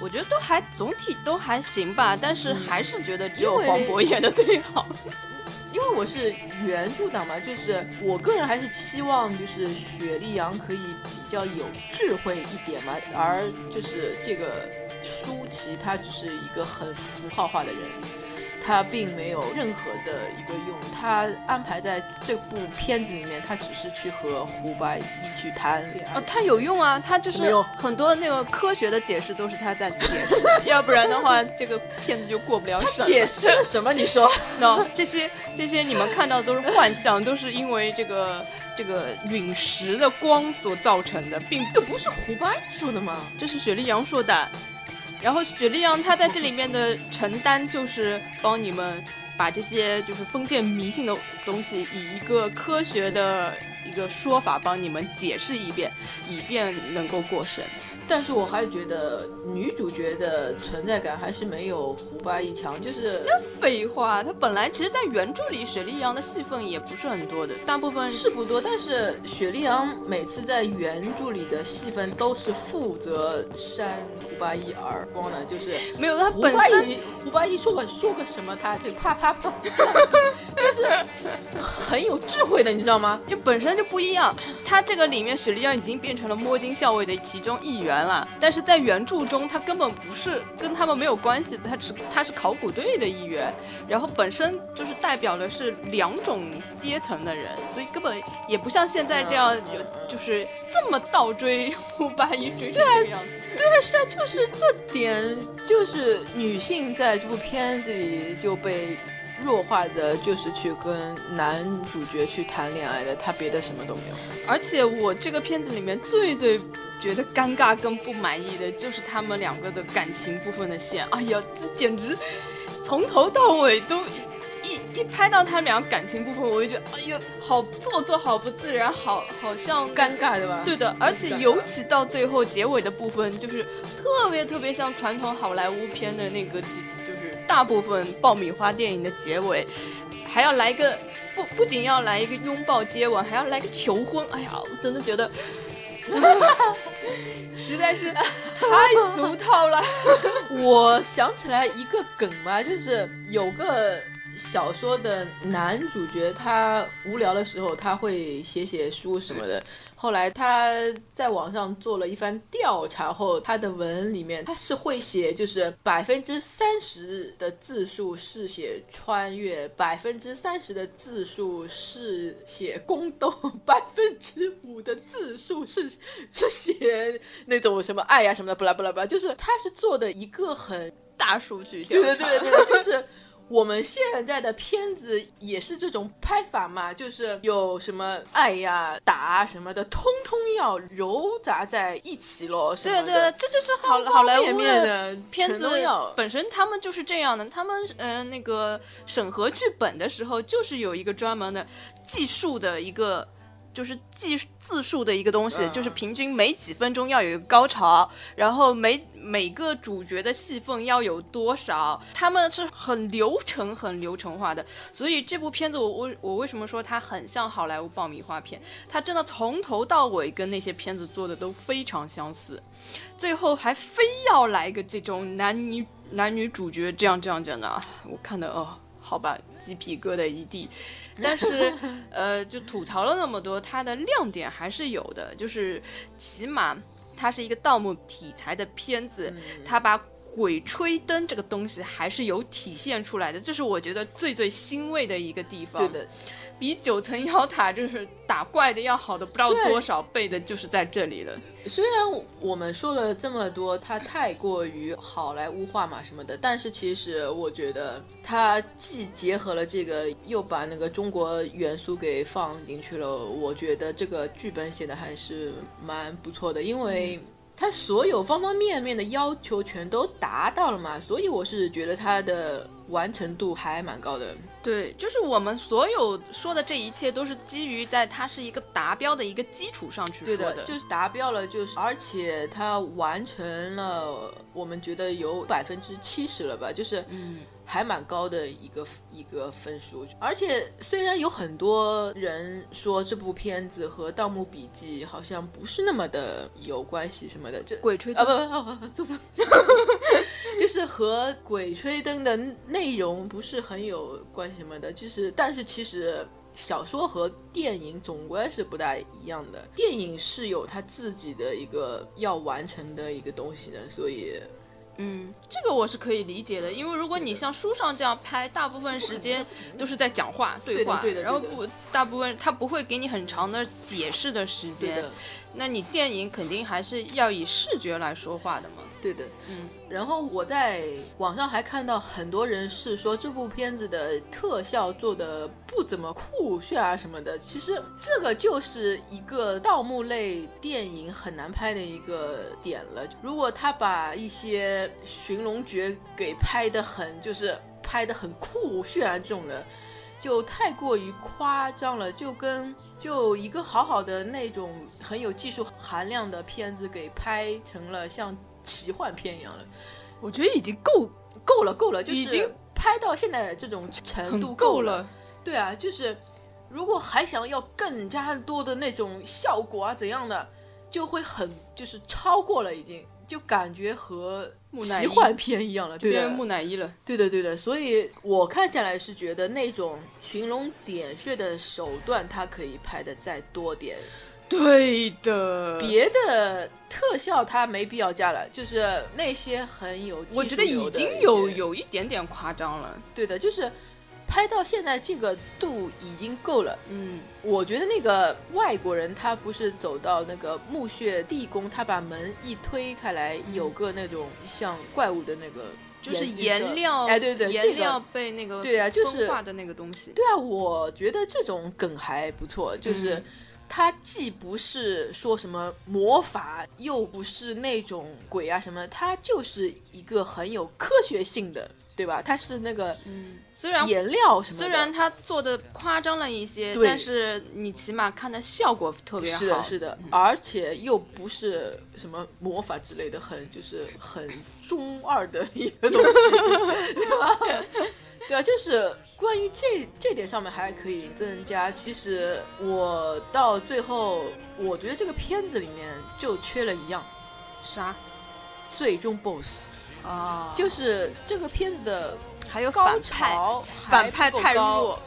我觉得都还总体都还行吧，但是还是觉得只有黄渤演的最好。因为我是原著党嘛，就是我个人还是期望就是雪莉杨可以比较有智慧一点嘛，而就是这个舒淇她只是一个很符号化的人，她并没有任何的一个用，他安排在这部片子里面，他只是去和胡白一去谈恋爱哦，。他有用啊，他就是很多那个科学的解释都是他在解释，要不然的话这个片子就过不了他审。解释了什么？你说？no，这些这些你们看到的都是幻象，都是因为这个这个陨石的光所造成的，并这个不是胡八一说的吗？这是雪莉杨说的。然后雪莉杨她在这里面的承担就是帮你们把这些就是封建迷信的东西，以一个科学的一个说法帮你们解释一遍，以便能够过审。但是我还是觉得女主角的存在感还是没有胡八一强，就是那废话，她本来其实，在原著里雪莉杨的戏份也不是很多的，大部分是不多，但是雪莉杨每次在原著里的戏份都是负责扇胡八一耳光的，就是没有他本身胡八一说个说个什么，他就啪啪啪，就是很有智慧的，你知道吗？就本身就不一样。他这个里面雪莉杨已经变成了摸金校尉的其中一员了，但是在原著中他根本不是跟他们没有关系的，他只他是考古队的一员，然后本身就是代表的是两种阶层的人，所以根本也不像现在这样有就是这么倒追胡八一追成这个样子。对啊，是啊，就是是这点，就是女性在这部片子里就被弱化的，就是去跟男主角去谈恋爱的，他别的什么都没有。而且我这个片子里面最最觉得尴尬跟不满意的就是他们两个的感情部分的线，哎呀，这简直从头到尾都一一一拍到他们俩感情部分，我就觉得哎呦，好做作，好不自然，好好像尴尬对吧？对的，而且尤其到最后结尾的部分，就是特别特别像传统好莱坞片的那个，就是大部分爆米花电影的结尾，还要来一个不不仅要来一个拥抱接吻，还要来个求婚。哎呀，我真的觉得。实在是太俗套了，我想起来一个梗嘛，就是有个小说的男主角，他无聊的时候他会写写书什么的。后来他在网上做了一番调查后，他的文里面他是会写，就是百分之三十的字数是写穿越，百分之三十的字数是写宫斗，百分之五的字数是是写那种什么爱呀、什么的，不啦不啦不啦，就是他是做的一个很大数据调查。对对对对，就是我们现在的片子也是这种拍法嘛，就是有什么爱呀、打啊什么的，通通要揉杂在一起咯。什么对的对，这就是好好莱坞的片子。本身他们就是这样的，他们呃那个审核剧本的时候，就是有一个专门的技术的一个就是计字数的一个东西，嗯就是平均每几分钟要有一个高潮，然后每每个主角的戏份要有多少，他们是很流程、很流程化的。所以这部片子我，我我为什么说它很像好莱坞爆米花片？它真的从头到尾跟那些片子做的都非常相似，最后还非要来个这种男女男女主角这样这样这样的，我看的哦，好吧，鸡皮疙瘩一地。但是，呃，就吐槽了那么多，它的亮点还是有的，就是起码它是一个盗墓题材的片子，它把鬼吹灯这个东西还是有体现出来的，这是我觉得最最欣慰的一个地方。对的，比九层妖塔就是打怪的要好的不知道多少倍的，就是在这里了。虽然我们说了这么多，它太过于好莱坞化嘛什么的，但是其实我觉得它既结合了这个，又把那个中国元素给放进去了。我觉得这个剧本写的还是蛮不错的，因为它所有方方面面的要求全都达到了嘛，所以我是觉得它的完成度还蛮高的。对，就是我们所有说的这一切都是基于在它是一个达标的一个基础上去说对的，就是达标了，就是而且它完成了，我们觉得有百分之七十了吧，就是嗯，还蛮高的一个一个分数。而且虽然有很多人说这部片子和《盗墓笔记》好像不是那么的有关系什么的，就鬼吹啊灯，不不不不，错错，就是和《鬼吹灯》的内容不是很有关系什么的，就是但是其实。小说和电影总归是不大一样的，电影是有它自己的一个要完成的一个东西的，所以嗯，这个我是可以理解的，因为如果你像书上这样拍，大部分时间都是在讲话、对话，对的然后对的。不，大部分他不会给你很长的解释的时间那你电影肯定还是要以视觉来说话的嘛。对的，嗯。然后我在网上还看到很多人是说这部片子的特效做的不怎么酷炫啊什么的。其实这个就是一个盗墓类电影很难拍的一个点了。如果他把一些寻龙诀给拍的很，就是拍的很酷炫啊这种的。就太过于夸张了，就跟就一个好好的那种很有技术含量的片子给拍成了像奇幻片一样了。我觉得已经够够了，够了，就是已经拍到现在这种程度够了。了。对啊，就是如果还想要更加多的那种效果啊怎样的，就会很就是超过了，已经就感觉和奇幻片一样了，对的变成，木乃伊了。对的，对的。所以我看下来是觉得那种寻龙点穴的手段，它可以拍的再多点，对的，别的特效它没必要加了，就是那些很有我觉得已经有有一点点夸张了。对的，就是拍到现在这个度已经够了。嗯，我觉得那个外国人他不是走到那个墓穴地宫，他把门一推开来，有个那种像怪物的那个就是颜料，哎，对对，这颜料。被那个对啊就是化的那个东西。对啊，我觉得这种梗还不错，就是嗯它既不是说什么魔法，又不是那种鬼啊什么，它就是一个很有科学性的，对吧？它是那个嗯，虽然颜料什么的，虽然它做的夸张了一些，但是你起码看的效果特别好。是的，是的，而且又不是什么魔法之类的，很就是很中二的一个东西，对吧？对啊，就是关于这这点上面还可以增加。其实我到最后，我觉得这个片子里面就缺了一样，啥最终 BOSS，啊？就是这个片子的还有高反派，潮反派太高弱。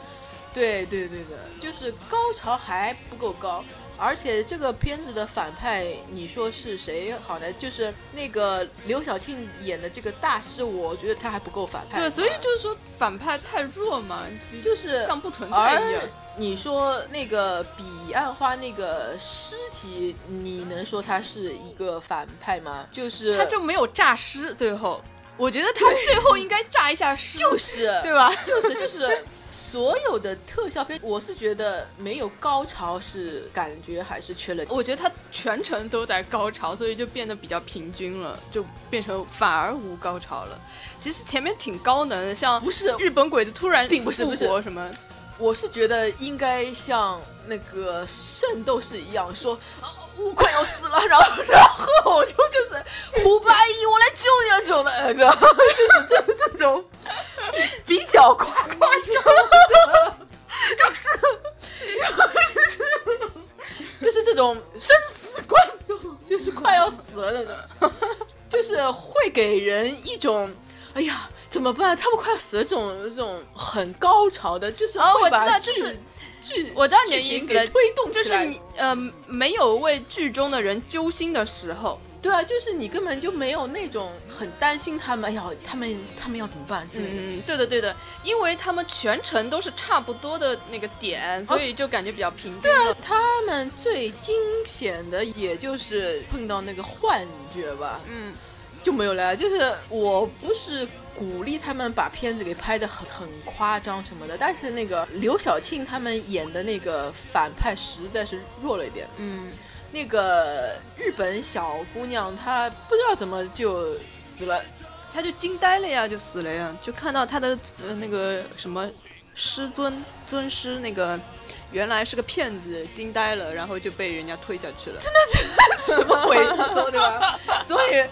对对对的，就是高潮还不够高，而且这个片子的反派，你说是谁好呢？就是那个刘晓庆演的这个大师，我觉得他还不够反派。对，所以就是说反派太弱嘛，就是像不存在一样。你说那个彼岸花那个尸体，你能说他是一个反派吗？就是他就没有诈尸，最后我觉得他最后应该炸一下尸，就是对吧？就是就是所有的特效片，我是觉得没有高潮是感觉还是缺了。我觉得他全程都在高潮，所以就变得比较平均了，就变成反而无高潮了。其实前面挺高能的，像不是。日本鬼子突然并不是不是。复活什么，我是觉得应该像那个圣斗士一样说，啊我快要死了，然后 然后我就就是胡八一，我来救你啊这种的，呃，对吧 就是这这种比较夸夸张的，就 是就是这种生死关头，就是快要死了那种，就是会给人一种，哎呀。怎么办？他们快要死了，这种这种很高潮的，就是哦我知会把就是剧，我知道你的意思推动。就是你呃没有为剧中的人揪心的时候，对啊，就是你根本就没有那种很担心他们，哎呀，他们他们要怎么办之类的。嗯，对的对的，因为他们全程都是差不多的那个点，所以就感觉比较平均。对啊，他们最惊险的也就是碰到那个幻觉吧，嗯，就没有了。就是我不是鼓励他们把片子给拍得很很夸张什么的，但是那个刘晓庆他们演的那个反派实在是弱了一点。嗯，那个日本小姑娘她不知道怎么就死了，她就惊呆了呀，就死了呀，就看到她的呃那个什么师尊尊师那个。原来是个骗子，惊呆了，然后就被人家推下去了真的是。什么鬼故事 对吧？所以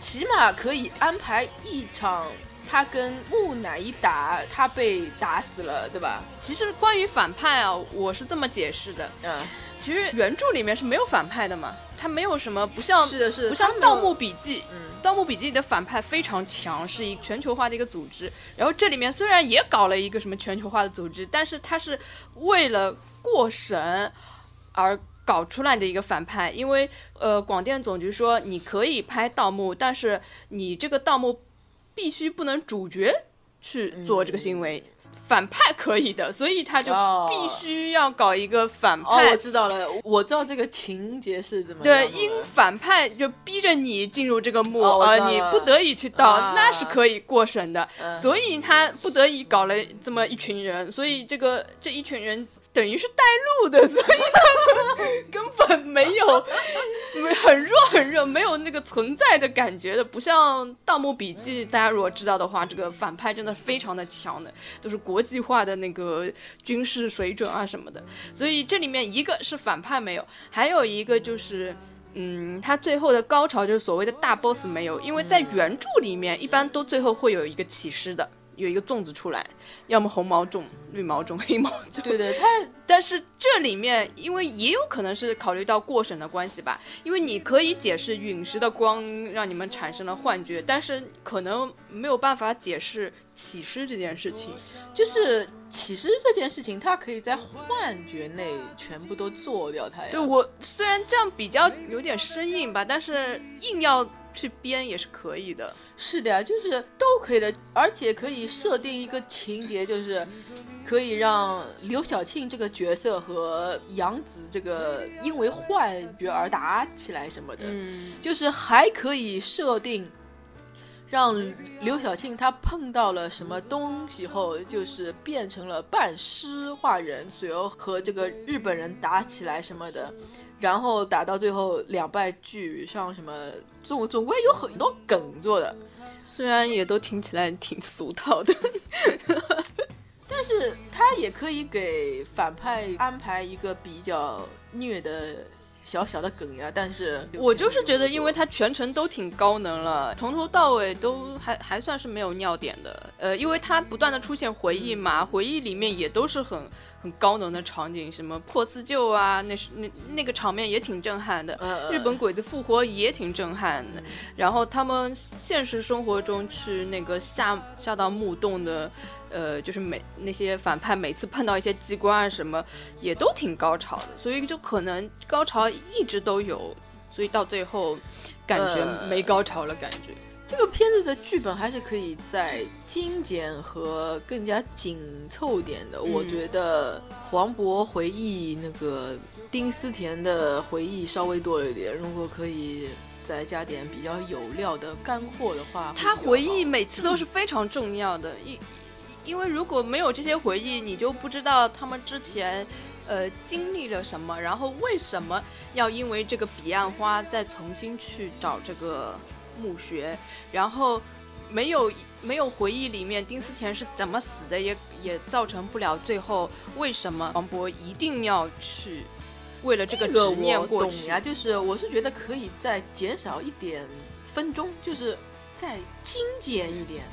起码可以安排一场。他跟木乃伊打，他被打死了，对吧？其实关于反派啊，我是这么解释的。嗯，其实原著里面是没有反派的嘛，他没有什么不像是的，是的，不像《盗墓笔记》。嗯，《盗墓笔记》里的反派非常强，是一个全球化的一个组织。然后这里面虽然也搞了一个什么全球化的组织，但是他是为了过审而搞出来的一个反派。因为呃，广电总局说你可以拍盗墓，但是你这个盗墓必须不能主角去做这个行为。反派可以的，所以他就哦必须要搞一个反哦，派。我知道了，我知道这个情节是怎么样对，因反派就逼着你进入这个墓，而你不得已去盗，啊那是可以过审的。嗯所以他不得已搞了这么一群人，所以这个这一群人等于是带路的，所以他们根本没有没 很弱很弱，没有那个存在的感觉的，不像《盗墓笔记》，大家如果知道的话，这个反派真的非常的强的，都是国际化的那个军事水准啊什么的。所以这里面一个是反派没有，还有一个就是。嗯，他最后的高潮就是所谓的大 boss 没有，因为在原著里面一般都最后会有一个起尸的，有一个粽子出来，要么红毛粽、绿毛粽、黑毛粽。对对，它 但是这里面，因为也有可能是考虑到过审的关系吧，因为你可以解释陨石的光让你们产生了幻觉，但是可能没有办法解释起尸这件事情。就是起尸这件事情，它可以在幻觉内全部都做掉它呀。对我虽然这样比较有点生硬吧，但是硬要去编也是可以的。是的呀，就是都可以的，而且可以设定一个情节，就是可以让刘晓庆这个角色和杨紫这个因为幻觉而打起来什么的，嗯，就是还可以设定。让刘晓庆她碰到了什么东西后，就是变成了半尸化人，随后和这个日本人打起来什么的，然后打到最后两败俱伤什么，总总归有很多梗做的。虽然也都听起来挺俗套的。但是他也可以给反派安排一个比较虐的小小的梗呀，但是我就是觉得，因为他全程都挺高能了，从头到尾都还还算是没有尿点的。呃，因为他不断的出现回忆嘛，回忆里面也都是很很高能的场景，什么破四旧啊，那是那那个场面也挺震撼的。呃日本鬼子复活也挺震撼的，然后他们现实生活中去那个下下到墓洞的，呃，就是每那些反派每次碰到一些机关啊什么，也都挺高潮的，所以就可能高潮一直都有，所以到最后感觉呃没高潮了，感觉。这个片子的剧本还是可以再精简和更加紧凑点的。嗯我觉得黄渤回忆那个丁思甜的回忆稍微多了一点，如果可以再加点比较有料的干货的话，他回忆每次都是非常重要的，因因为如果没有这些回忆，你就不知道他们之前呃经历了什么，然后为什么要因为这个彼岸花再重新去找这个墓穴，然后没有没有回忆里面丁思甜是怎么死的，也也造成不了最后为什么黄渤一定要去为了这个执念过去。懂呀，就是我是觉得可以再减少一点分钟，就是再精简一点，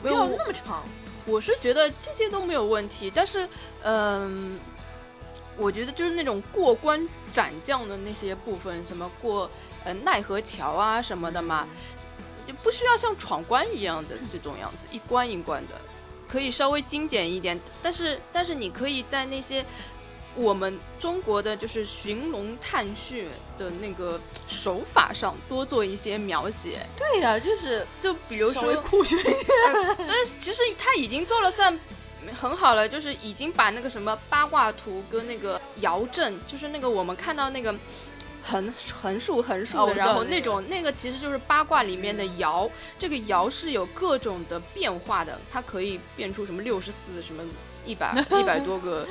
不要那么长。我是觉得这些都没有问题，但是，嗯、我觉得就是那种过关斩将的那些部分，什么过呃奈何桥啊什么的嘛，就不需要像闯关一样的这种样子，一关一关的，可以稍微精简一点。但是，但是你可以在那些我们中国的就是寻龙探穴的那个手法上多做一些描写，对呀、就是就比如说稍微酷炫一点。但是其实他已经做了算很好了，就是已经把那个什么八卦图跟那个爻阵，就是那个我们看到那个横横竖横竖的，然后那个那种那个其实就是八卦里面的爻，这个爻是有各种的变化的，它可以变出什么六十四什么一百 一百多个。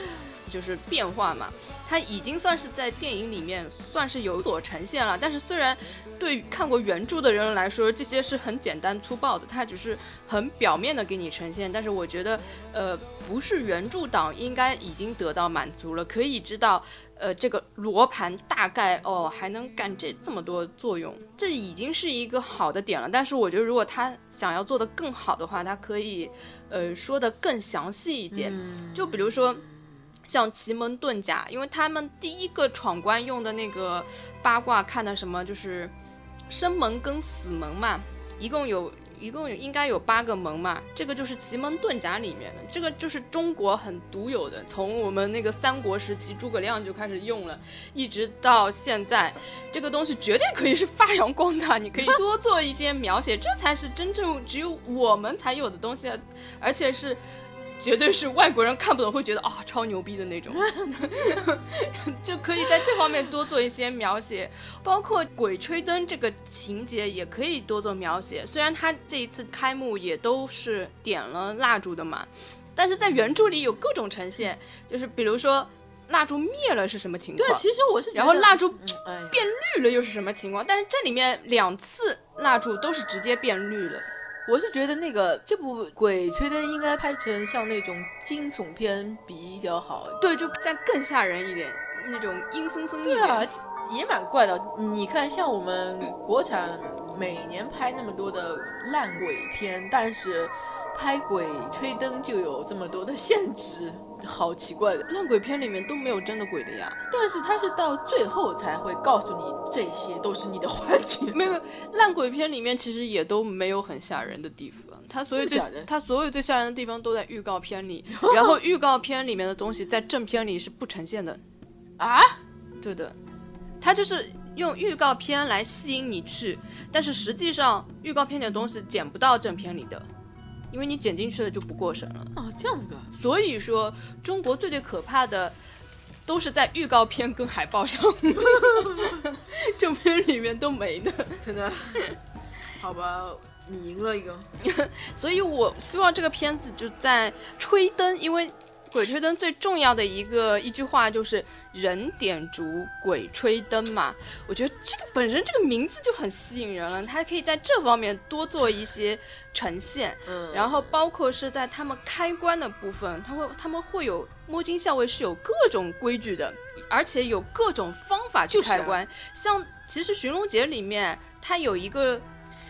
就是变化嘛，它已经算是在电影里面算是有所呈现了。但是虽然对看过原著的人来说，这些是很简单粗暴的，它只是很表面的给你呈现。但是我觉得，呃，不是原著党应该已经得到满足了，可以知道，呃，这个罗盘大概哦还能干这这么多作用，这已经是一个好的点了。但是我觉得，如果他想要做得更好的话，他可以，呃，说的更详细一点。就比如说。像奇门遁甲，因为他们第一个闯关用的那个八卦看的什么，就是生门跟死门嘛，一共有一共有应该有八个门嘛，这个就是奇门遁甲里面的，这个就是中国很独有的，从我们那个三国时期诸葛亮就开始用了，一直到现在，这个东西绝对可以是发扬光大，你可以多做一些描写，这才是真正只有我们才有的东西，而且是。绝对是外国人看不懂会觉得啊、超牛逼的那种，就可以在这方面多做一些描写，包括鬼吹灯这个情节也可以多做描写。虽然他这一次开幕也都是点了蜡烛的嘛，但是在原著里有各种呈现，就是比如说蜡烛灭了是什么情况，对，其实我是觉得，然后蜡烛变绿了又是什么情况，但是这里面两次蜡烛都是直接变绿了。我是觉得那个这部《鬼吹灯》应该拍成像那种惊悚片比较好。对，就再更吓人一点，那种阴森森一点。对啊，也蛮怪的。你看，像我们国产每年拍那么多的烂鬼片，但是拍《鬼吹灯》就有这么多的限制，好奇怪的。烂鬼片里面都没有真的鬼的呀。但是它是到最后才会告诉你，这些都是你的幻觉。没有，烂鬼片里面其实也都没有很吓人的地方，它所有最真的假的它所有最吓人的地方都在预告片里，然后预告片里面的东西在正片里是不呈现的。啊？对的，它就是用预告片来吸引你去，但是实际上预告片里的东西剪不到正片里的，因为你剪进去了就不过审了。啊，这样子的。所以说，中国最最可怕的都是在预告片跟海报上，正片里面都没的。真的？好吧，你赢了一个。所以我希望这个片子就在吹灯，因为《鬼吹灯》最重要的一个一句话就是“人点烛，鬼吹灯”嘛。我觉得这个本身这个名字就很吸引人了，它可以在这方面多做一些呈现。嗯，然后包括是在他们开关的部分，他会他们会有摸金校尉是有各种规矩的，而且有各种方法去就是啊开关。像其实寻龙节里面，它有一个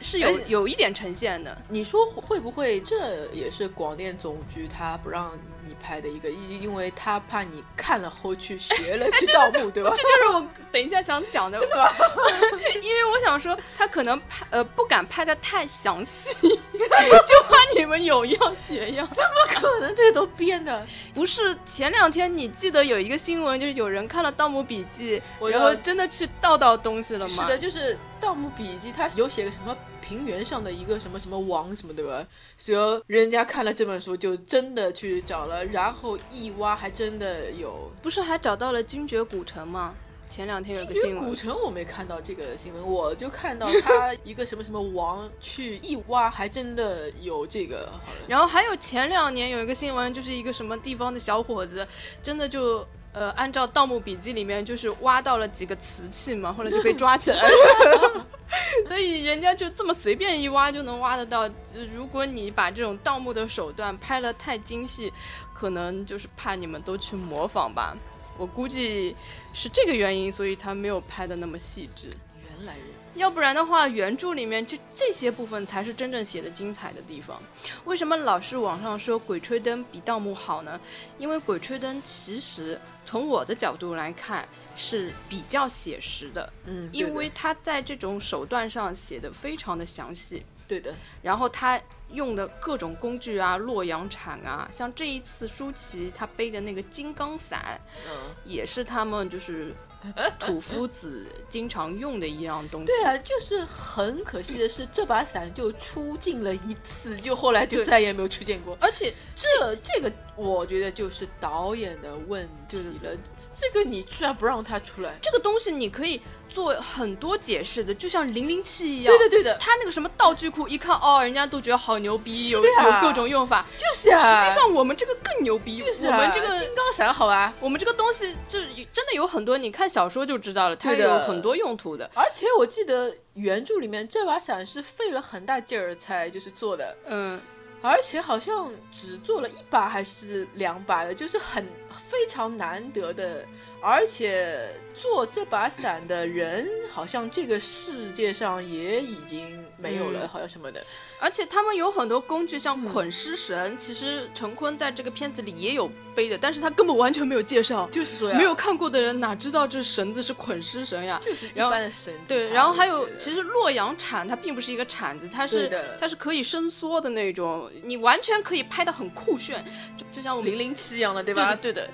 是有哎有一点呈现的，你说会不会这也是广电总局他不让你拍的一个，因因为他怕你看了后去学了 去盗墓，对吧这？就是我等一下想讲的。真的吗？因为我想说，他可能拍呃不敢拍的太详细，就怕你们有样学样。怎么可能这个都编的。不是前两天你记得有一个新闻，就是有人看了《盗墓笔记》，我然后真的去盗到东西了吗？是的，就是《盗墓笔记》，它有写个什么平原上的一个什么什么王什么，对吧？所以人家看了这本书，就真的去找了，然后一挖，还真的有。不是还找到了精绝古城吗？前两天有个新闻古城我没看到这个新闻，我就看到他一个什么什么王去一挖，还真的有这个。然后还有前两年有一个新闻，就是一个什么地方的小伙子，真的就呃，按照《盗墓笔记》里面就是挖到了几个瓷器嘛，后来就被抓起来了。所以人家就这么随便一挖就能挖得到。呃如果你把这种盗墓的手段拍得太精细，可能就是怕你们都去模仿吧。我估计是这个原因，所以他没有拍的那么细致。原来如此。要不然的话，原著里面就这些部分才是真正写的精彩的地方。为什么老是网上说《鬼吹灯》比《盗墓》好呢？因为《鬼吹灯》其实从我的角度来看是比较写实的，嗯，因为他在这种手段上写的非常的详细，对的，然后他用的各种工具啊，洛阳铲啊，像这一次舒淇她背的那个金刚伞，嗯。也是他们就是 土夫子经常用的一样东西。对啊，就是很可惜的是，这把伞就出镜了一次，就后来就再也没有出现过。而且这这个，我觉得就是导演的问题了。这个你居然不让他出来？这个东西你可以做很多解释的，就像零零七一样。对的，对的，他那个什么道具库，一看哦，人家都觉得好牛逼，有各种用法。就是啊。实际上我们这个更牛逼，就是啊，我们这个金刚伞好啊。我们这个东西就真的有很多，你看小说就知道了，它有很多用途的。而且我记得原著里面这把伞是费了很大劲儿才就是做的，嗯，而且好像只做了一把还是两把的，就是很非常难得的。而且做这把伞的人，好像这个世界上也已经没有了，嗯好像什么的。而且他们有很多工具，像嗯捆尸绳，其实陈坤在这个片子里也有背的，但是他根本完全没有介绍。就是没有看过的人哪知道这绳子是捆尸绳呀？就是一般的绳子。对，然后还有，其实洛阳铲它并不是一个铲子，它是它是可以伸缩的那种，你完全可以拍的很酷炫，就就像我们零零七一样的，对对吧？对的，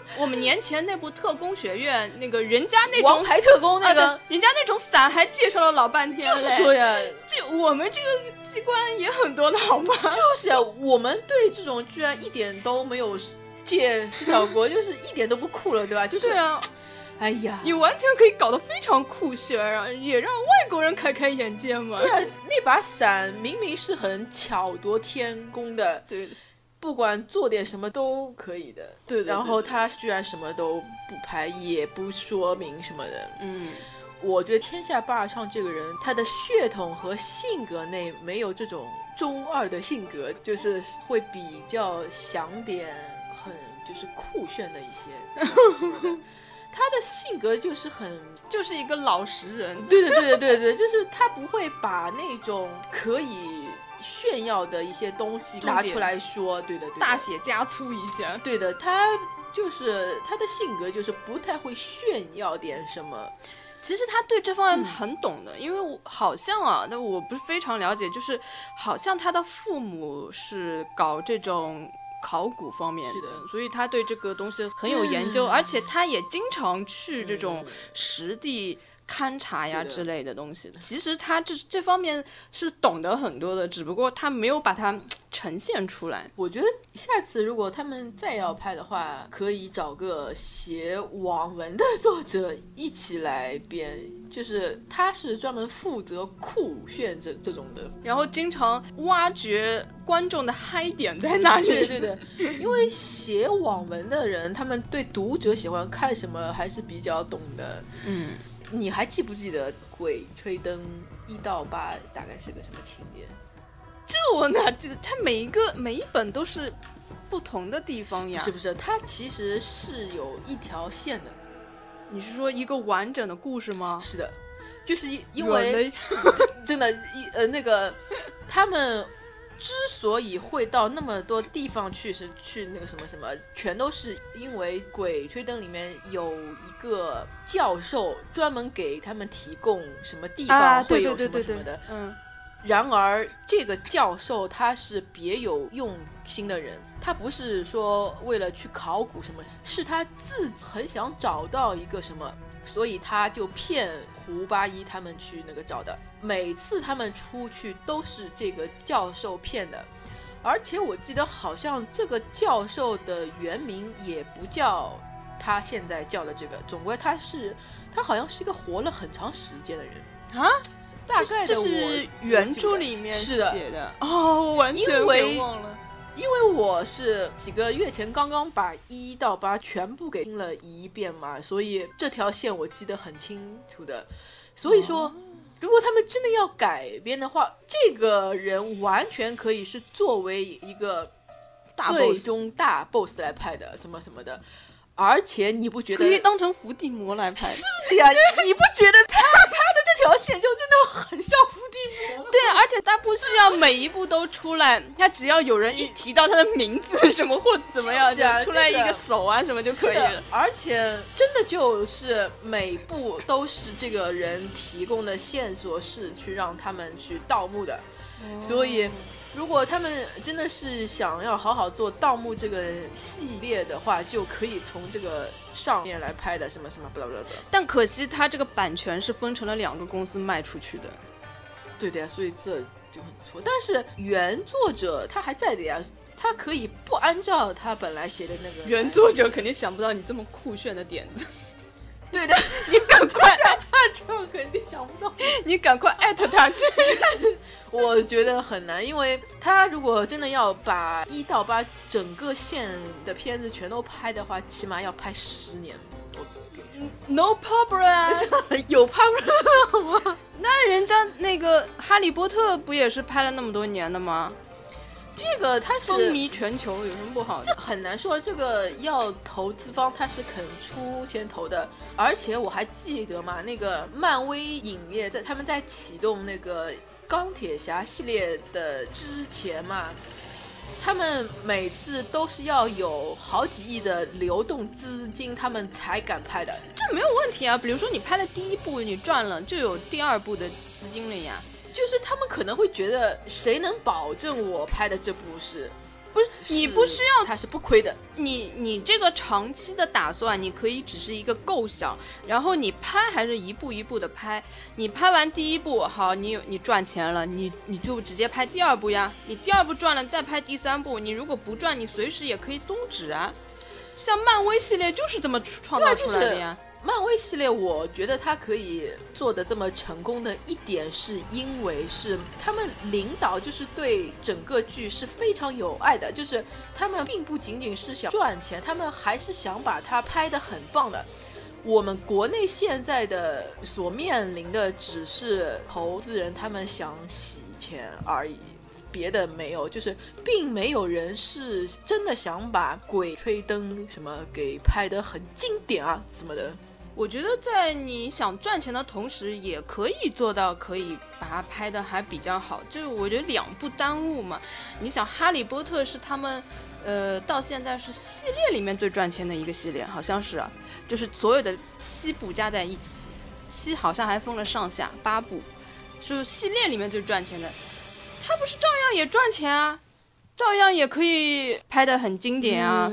我们年前那部特工学院那个人家那王牌特工那啊个，对人家那种伞还介绍了老半天就是说呀，这我们这个机关也很多的好吗？就是呀，我们对这种居然一点都没有借这小国，就是一点都不酷了，对吧？就是，对啊，哎呀，你完全可以搞得非常酷炫啊，也让外国人开开眼界嘛。对啊，那把伞明明是很巧夺天工的，对不管做点什么都可以的。对对对然后他居然什么都不拍，也不说明什么的。嗯，我觉得天下霸唱这个人，他的血统和性格内没有这种中二的性格，就是会比较想点很就是酷炫的一些。他的性格就是很，就是一个老实人。对对对对对对，就是他不会把那种可以炫耀的一些东西拿出来说，对的对的。大写加粗一下。对的，他就是他的性格就是不太会炫耀点什么。其实他对这方嗯面很懂的，因为我好像啊，但我不是非常了解，就是好像他的父母是搞这种考古方面是的所以他对这个东西很有研究，而且他也经常去这种嗯实地。勘察呀之类的东西的，其实他这这方面是懂得很多的，只不过他没有把它呈现出来。我觉得下次如果他们再要拍的话，可以找个写网文的作者一起来编，就是他是专门负责酷炫这这种的。然后经常挖掘观众的嗨点在哪里。对 对对，因为写网文的人，他们对读者喜欢看什么还是比较懂的。嗯，你还记不记得《鬼吹灯》一到八大概是个什么情节？这我哪记得？它每一个每一本都是不同的地方呀。是不是？它其实是有一条线的。你是说一个完整的故事吗？是的，就是因因为 真的，一呃那个他们之所以会到那么多地方去，是去那个什么什么，全都是因为《鬼吹灯》里面有一个教授专门给他们提供什么地啊，方会有什么什么的。，嗯，然而，这个教授他是别有用心的人，他不是说为了去考古什么，是他自己很想找到一个什么，所以他就骗胡八一他们去那个找的。每次他们出去都是这个教授骗的，而且我记得好像这个教授的原名也不叫他现在叫的这个，总归他是他好像是一个活了很长时间的人啊。大概是原著里面写的哦，我完全给忘了。因为我是几个月前刚刚把一到八全部给听了一遍嘛，所以这条线我记得很清楚的。所以说，如果他们真的要改编的话，这个人完全可以是作为一个大最 boss 终大 boss 来拍的，什么什么的。而且你不觉得可以当成伏地魔来拍。是的呀、你你不觉得他他的这条线就真的很像伏地魔吗？对，而且他不需要每一步都出来，他只要有人一提到他的名字什么或怎么样，就是啊出来一个手啊什么就可以了。而且真的就是每步都是这个人提供的线索是去让他们去盗墓的，所以如果他们真的是想要好好做盗墓这个系列的话，就可以从这个上面来拍的，什么什么不啦不啦不啦。但可惜他这个版权是分成了两个公司卖出去的。对的呀，所以这就很错。但是原作者他还在的呀，他可以不按照他本来写的那个原作者肯定想不到你这么酷炫的点子，对的，你赶快，这样肯定想不到。你赶快艾特他去。我觉得很难，因为他如果真的要把一到八整个线的片子全都拍的话，起码要拍十年。No problem，有 problem 吗那人家那个哈利波特不也是拍了那么多年的吗？这个他是风靡全球，有什么不好的？这很难说，这个要投资方他是肯出钱投的，而且我还记得嘛，那个漫威影业在他们在启动那个钢铁侠系列的之前嘛，他们每次都是要有好几亿的流动资金，他们才敢拍的。这没有问题啊。比如说你拍了第一部，你赚了，就有第二部的资金了呀。就是他们可能会觉得，谁能保证我拍的这部是不是你不需要他是不亏的？你你这个长期的打算，你可以只是一个构想，然后你拍还是一步一步的拍。你拍完第一部，好，你有你赚钱了，你你就直接拍第二部呀。你第二部赚了，再拍第三部。你如果不赚，你随时也可以终止啊。像漫威系列就是这么创造出来的呀。漫威系列，我觉得它可以做的这么成功的一点，是因为是他们领导就是对整个剧是非常有爱的，就是他们并不仅仅是想赚钱，他们还是想把它拍得很棒的。我们国内现在的所面临的只是投资人他们想洗钱而已。别的没有，就是并没有人是真的想把《鬼吹灯》什么给拍得很经典啊，怎么的。我觉得在你想赚钱的同时，也可以做到可以把它拍的还比较好。就是我觉得两不耽误嘛。你想，《哈利波特》是他们，呃，到现在是系列里面最赚钱的一个系列，好像是，就是所有的七部加在一起，七好像还分了上下八部，是系列里面最赚钱的。它不是照样也赚钱啊，照样也可以拍的很经典啊。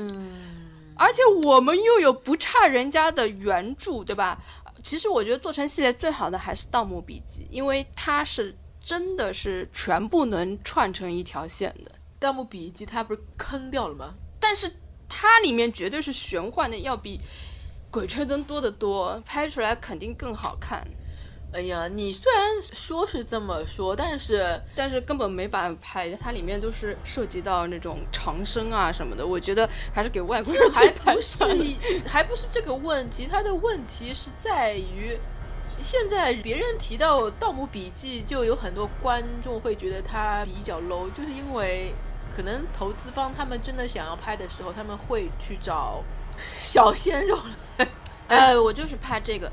而且我们又有不差人家的原著，对吧？其实我觉得做成系列最好的还是《盗墓笔记》，因为它是真的是全部能串成一条线的。《盗墓笔记》它不是坑掉了吗？但是它里面绝对是玄幻的，要比《鬼吹灯》多得多，拍出来肯定更好看。哎呀，你虽然说是这么说，但是但是根本没办法拍，它里面都是涉及到那种长生啊什么的，我觉得还是给外国这人还不是还不是这个问题，它的问题是在于。现在别人提到《盗墓笔记》，就有很多观众会觉得它比较 low，就是因为可能投资方他们真的想要拍的时候，他们会去找小鲜肉来，哎，我就是怕这个，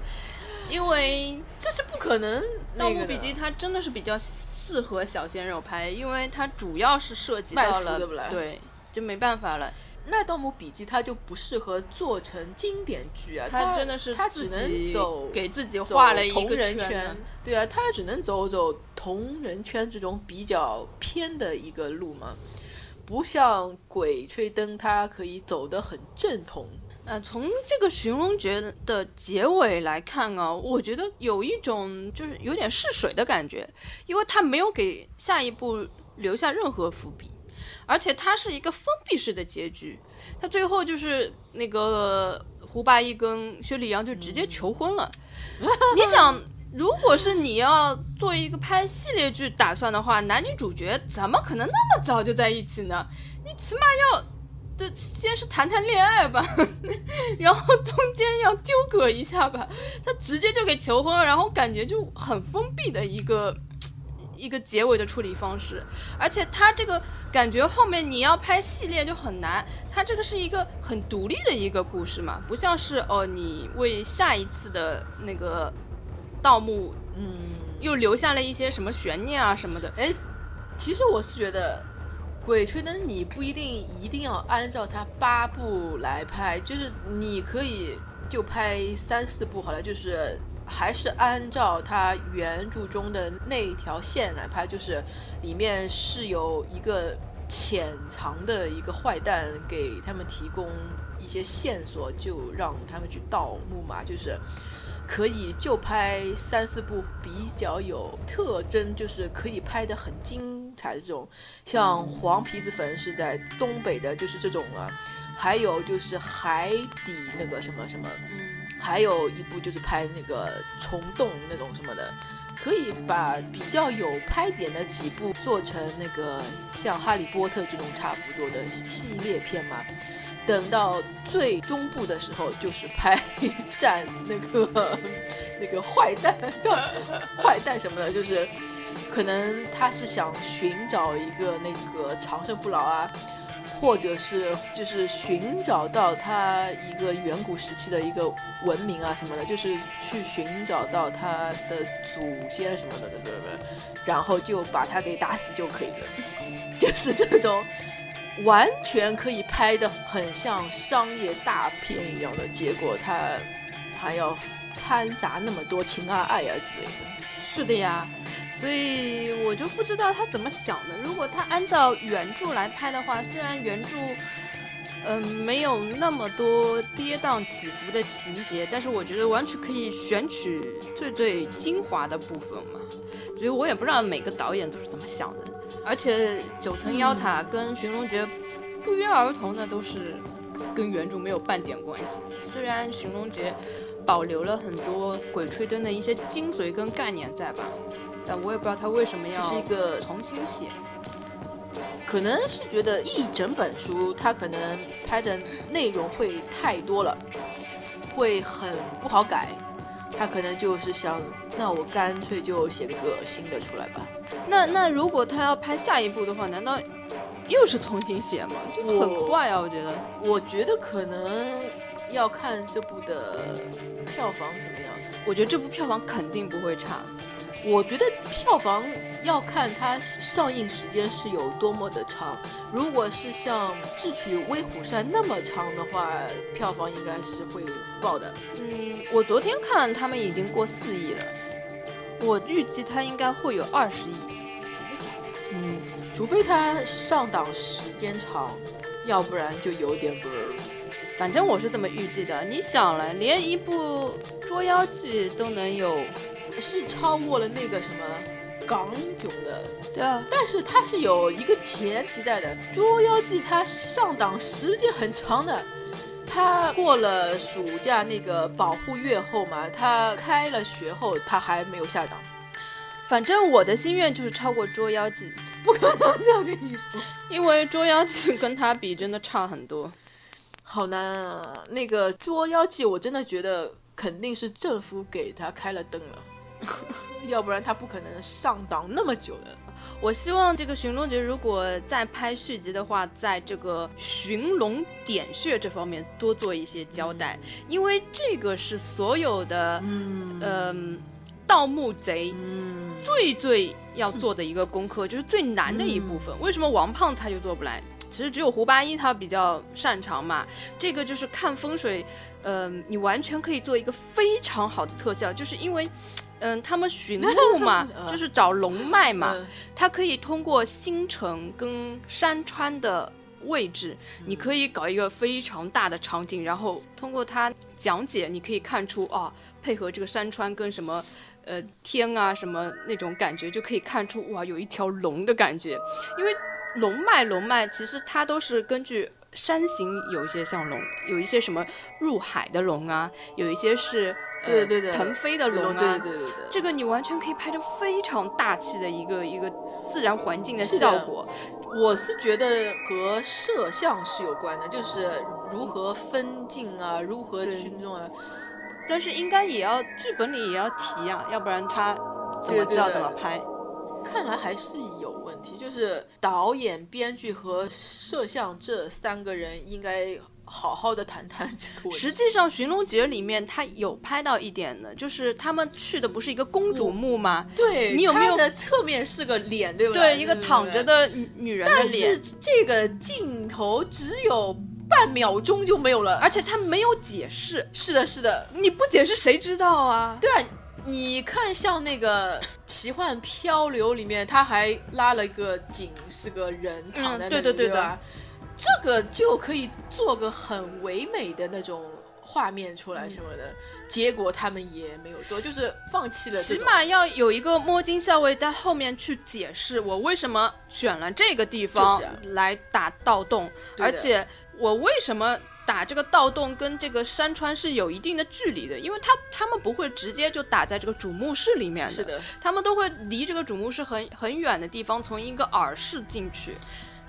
因为这是不可能《。盗墓笔记》它真的是比较适合小鲜肉拍，因为它主要是涉及到了对就没办法了。那《盗墓笔记》它就不适合做成经典剧啊，它真的是它只能走给自己画了一个同人圈圈，对啊，它只能走走同人圈这种比较偏的一个路嘛，不像《鬼吹灯》，它可以走得很正统。呃，从这个《寻龙诀》的结尾来看啊，我觉得有一种就是有点试水的感觉，因为它没有给下一步留下任何伏笔，而且它是一个封闭式的结局，它最后就是那个胡八一跟薛礼阳就直接求婚了。你想，如果是你要做一个拍系列剧打算的话，男女主角怎么可能那么早就在一起呢？你你起码要的先是谈谈恋爱吧，然后中间要纠葛一下吧。他直接就给求婚了，然后感觉就很封闭的一个一个结尾的处理方式。而且他这个感觉后面你要拍系列就很难，他这个是一个很独立的一个故事嘛，不像是哦你为下一次的那个盗墓嗯，又留下了一些什么悬念啊什么的。哎，其实我是觉得，《鬼吹灯》你不一定一定要按照它八部来拍，就是你可以就拍三四部好了，就是还是按照它原著中的那条线来拍，就是里面是有一个潜藏的一个坏蛋给他们提供一些线索，就让他们去盗墓嘛，就是。可以就拍三四部比较有特征，就是可以拍的很精彩的这种，像黄皮子坟是在东北的，就是这种啊，还有就是海底那个什么什么，嗯，还有一部就是拍那个虫洞那种什么的，可以把比较有拍点的几部做成那个像哈利波特这种差不多的系列片嘛。等到最中部的时候，就是拍战那个 那个坏蛋，叫 坏蛋什么的，就是可能他是想寻找一个那个长生不老啊，或者是就是寻找到他一个远古时期的一个文明啊什么的，就是去寻找到他的祖先什么的，对不对？然后就把他给打死就可以了，就是这种。完全可以拍的很像商业大片一样的，结果他还要掺杂那么多情啊爱啊之类的。是的呀，所以我就不知道他怎么想的。如果他按照原著来拍的话，虽然原著嗯没有那么多跌宕起伏的情节，但是我觉得完全可以选取最最精华的部分嘛。所以我也不知道每个导演都是怎么想的。而且九层妖塔跟寻龙诀不约而同的都是跟原著没有半点关系。虽然寻龙诀保留了很多鬼吹灯的一些精髓跟概念在吧，但我也不知道他为什么要是一个重新写。可能是觉得一整本书他可能拍的内容会太多了，会很不好改。他可能就是想，那我干脆就写个新的出来吧。那那如果他要拍下一部的话，难道又是重新写吗？就很怪啊！我觉得，我觉得可能要看这部的票房怎么样。我觉得这部票房肯定不会差。我觉得票房要看它上映时间是有多么的长。如果是像《智取威虎山》那么长的话，票房应该是会爆的。嗯，我昨天看他们已经过四亿了，我预计它应该会有二十亿。真的假的？嗯，除非它上档时间长，要不然就有点不。反正我是这么预计的。你想了，连一部《捉妖记》都能有。是超过了那个什么港囧的，对啊，但是它是有一个前提在的，《捉妖记》它上档时间很长的，它过了暑假那个保护月后嘛，它开了学后它还没有下档。反正我的心愿就是超过《捉妖记》，不可能这样跟你说，因为《捉妖记》跟它比真的差很多，好难啊！那个《捉妖记》我真的觉得肯定是政府给他开了灯了。要不然他不可能上档那么久的。我希望这个《寻龙诀》如果再拍续集的话，在这个寻龙点穴这方面多做一些交代，因为这个是所有的嗯盗墓贼最最要做的一个功课，就是最难的一部分。为什么王胖他就做不来？其实只有胡八一他比较擅长嘛。这个就是看风水，嗯，你完全可以做一个非常好的特效，就是因为。嗯，他们寻路嘛，就是找龙脉嘛。他可以通过星辰跟山川的位置，你可以搞一个非常大的场景，然后通过他讲解，你可以看出啊，配合这个山川跟什么，呃，天啊什么那种感觉，就可以看出哇，有一条龙的感觉。因为龙脉龙脉，其实它都是根据山形有一些像龙，有一些什么入海的龙啊，有一些是呃对对对腾飞的龙啊，对对对对对，这个你完全可以拍成非常大气的一个一个自然环境的效果。我是觉得和摄像是有关的，就是如何分镜啊，如何对去弄啊。但是应该也要剧本里也要提啊、要不然他怎么知道怎么拍？看来还是有问题，就是导演、编剧和摄像这三个人应该好好的谈谈这个。实际上，《寻龙诀》里面他有拍到一点的，就是他们去的不是一个公主墓吗？对，你有没有侧面是个脸，对吧？对，一个躺着。的女女人的但是，这个镜头只有半秒钟就没有了。而且他没有解释，是的，是的，你不解释谁知道啊？对啊，你看像那个《奇幻漂流》里面，他还拉了一个景，是个人躺在那里，嗯对对对对吧？这个就可以做个很唯美的那种画面出来什么的，结果他们也没有做，就是放弃了。起码要有一个摸金校尉在后面去解释我为什么选了这个地方来打盗洞，而且我为什么打这个盗洞跟这个山川是有一定的距离的，因为他他们不会直接就打在这个主墓室里面的，是的，他们都会离这个主墓室很很远的地方，从一个耳室进去，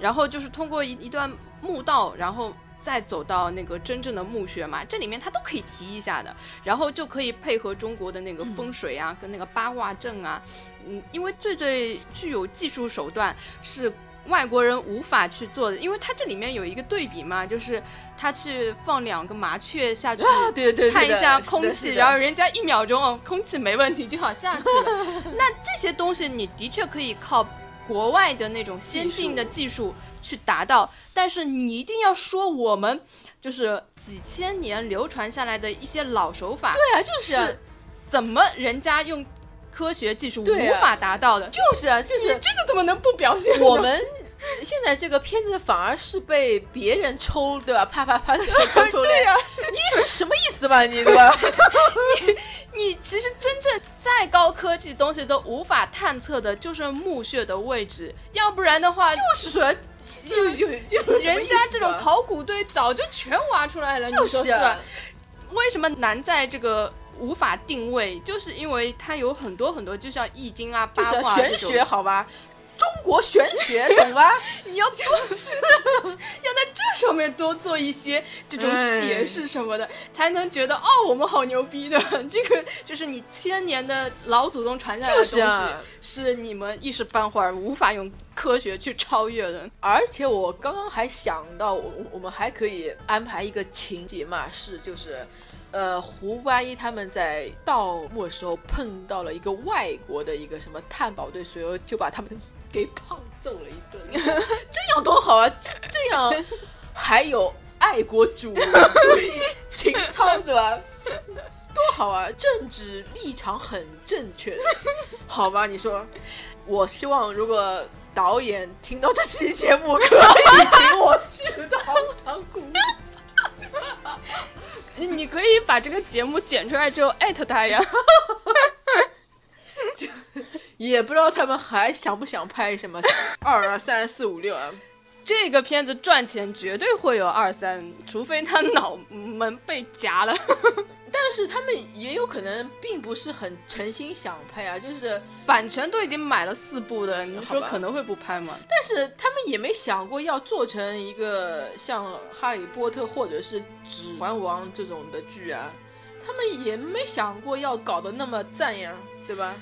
然后就是通过一一段墓道，然后再走到那个真正的墓穴嘛，这里面它都可以提一下的，然后就可以配合中国的那个风水啊，跟那个八卦阵啊，嗯，因为最最具有技术手段是。外国人无法去做的，因为它这里面有一个对比嘛，就是他去放两个麻雀下去，啊，对对对，看一下空气，然后人家一秒钟哦，空气没问题就好下去了。那这些东西你的确可以靠国外的那种先进的技术去达到，但是你一定要说我们就是几千年流传下来的一些老手法，对啊，就是怎么人家用科学技术无法达到的？就是啊，就是这个怎么能不表现呢？我们现在这个片子反而是被别人抽，对吧？啪啪啪的 抽抽抽对呀、你什么意思吧？你对吧？你你其实真正再高科技东西都无法探测的，就是墓穴的位置，要不然的话，就是说，就就就人家这种考古队早就全挖出来了，你就是啊说是吧？为什么难在这个无法定位？就是因为它有很多很多，就像易经啊、八卦这种学，好吧？中国玄学，懂吧？你要就是要在这上面多做一些这种解释什么的，才能觉得哦，我们好牛逼的。这个就是你千年的老祖宗传下来的东西，是啊是你们一时半会儿无法用科学去超越的。而且我刚刚还想到，我我我们还可以安排一个情节嘛，是就是，呃，胡八一他们在盗墓的时候碰到了一个外国的一个什么探宝队，随后就把他们给胖揍了一顿，这样多好啊！这这样还有爱国主主义情操，对吧？多好啊！政治立场很正确，好吧？你说，我希望如果导演听到这期节目，可以请我去当当顾问。你可以把这个节目剪出来之后艾特他呀。也不知道他们还想不想拍什么二啊、三四五六啊？这个片子赚钱绝对会有二三，除非他脑门被夹了。但是他们也有可能并不是很诚心想拍啊，就是，版权都已经买了四部的，你说可能会不拍吗？但是他们也没想过要做成一个像《哈利波特》或者是《指环王》这种的剧啊，他们也没想过要搞得那么赞呀，对吧？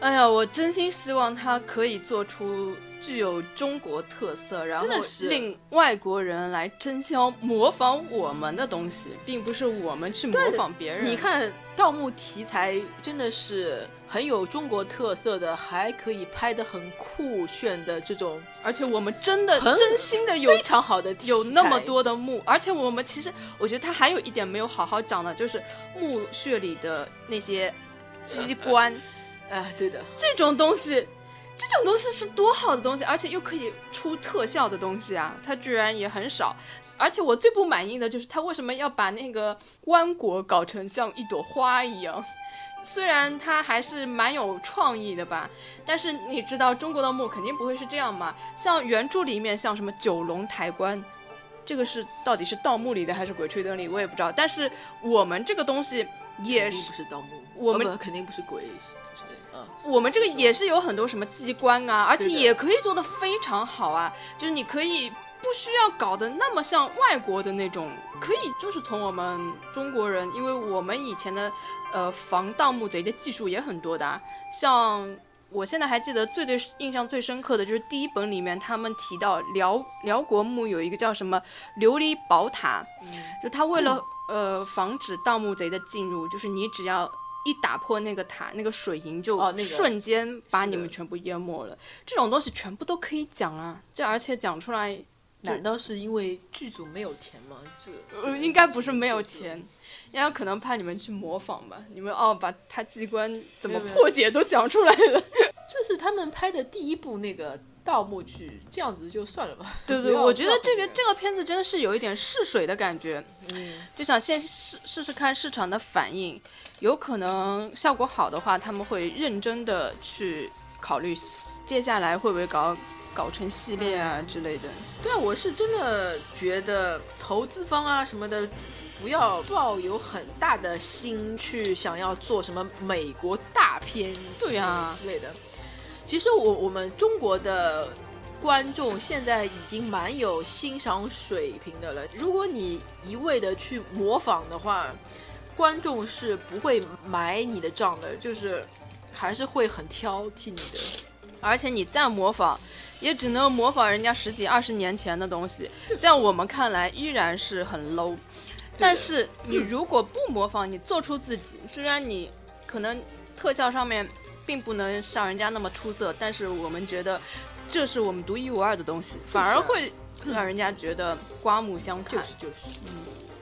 哎呀，我真心希望他可以做出具有中国特色，然后是令外国人来争相模仿我们的东西，并不是我们去模仿别人。你，看盗墓题材真的是很有中国特色的，还可以拍的很酷炫的这种而且我们真的真心的有非常好的有那么多的墓，而且我们其实我觉得他还有一点没有好好讲的，就是墓穴里的那些机关。哎，对的，这种东西，这种东西是多好的东西，而且又可以出特效的东西啊，它居然也很少。而且我最不满意的就是他为什么要把那个棺椁搞成像一朵花一样？虽然它还是蛮有创意的吧，但是你知道中国的墓肯定不会是这样嘛？像原著里面像什么九龙抬棺，这个是到底是盗墓里的还是鬼吹灯里，我也不知道。但是我们这个东西也是不是盗墓，我们肯定不是鬼我们这个也是有很多什么机关啊，而且也可以做的非常好啊，就是你可以不需要搞得那么像外国的那种，可以就是从我们中国人，因为我们以前的呃防盗墓贼的技术也很多的啊，像。我现在还记得最最印象最深刻的就是第一本里面他们提到辽辽国墓有一个叫什么琉璃宝塔，嗯就他为了、呃防止盗墓贼的进入，就是你只要一打破那个塔，那个水银就瞬间把你们全部淹没了。这种东西全部都可以讲啊，这而且讲出来，难道是因为剧组没有钱吗？这应该不是没有钱，人家可能怕你们去模仿吧。你们哦，把他机关怎么破解都讲出来了。这是他们拍的第一部那个盗墓剧，这样子就算了吧。对对，我觉得这个这个片子真的是有一点试水的感觉。嗯，就想先试试试看市场的反应，有可能效果好的话，他们会认真的去考虑接下来会不会搞搞成系列啊之类的。对啊，我是真的觉得投资方啊什么的，不要抱有很大的心去想要做什么美国大片，对呀之类的。其实我我们中国的观众现在已经蛮有欣赏水平的了。如果你一味的去模仿的话，观众是不会买你的账的，就是还是会很挑剔你的。而且你再模仿，也只能模仿人家十几二十年前的东西，在我们看来依然是很 low。但是你如果不模仿，你做出自己，虽然你可能特效上面并不能像人家那么出色，但是我们觉得这是我们独一无二的东西，反而会让人家觉得刮目相看。就是就是，嗯，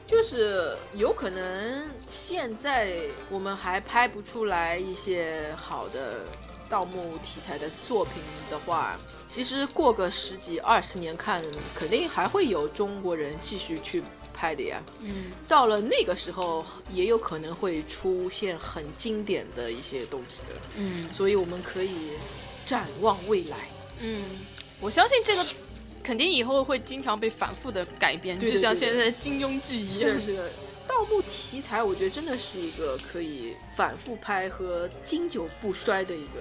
就是有可能现在我们还拍不出来一些好的盗墓题材的作品的话，其实过个十几二十年看，肯定还会有中国人继续去拍的呀。嗯，到了那个时候，也有可能会出现很经典的一些东西的，嗯所以我们可以展望未来。嗯，我相信这个肯定以后会经常被反复的改编，对对就像现在的金庸剧一样是的，。是的，盗墓题材我觉得真的是一个可以反复拍和经久不衰的一个，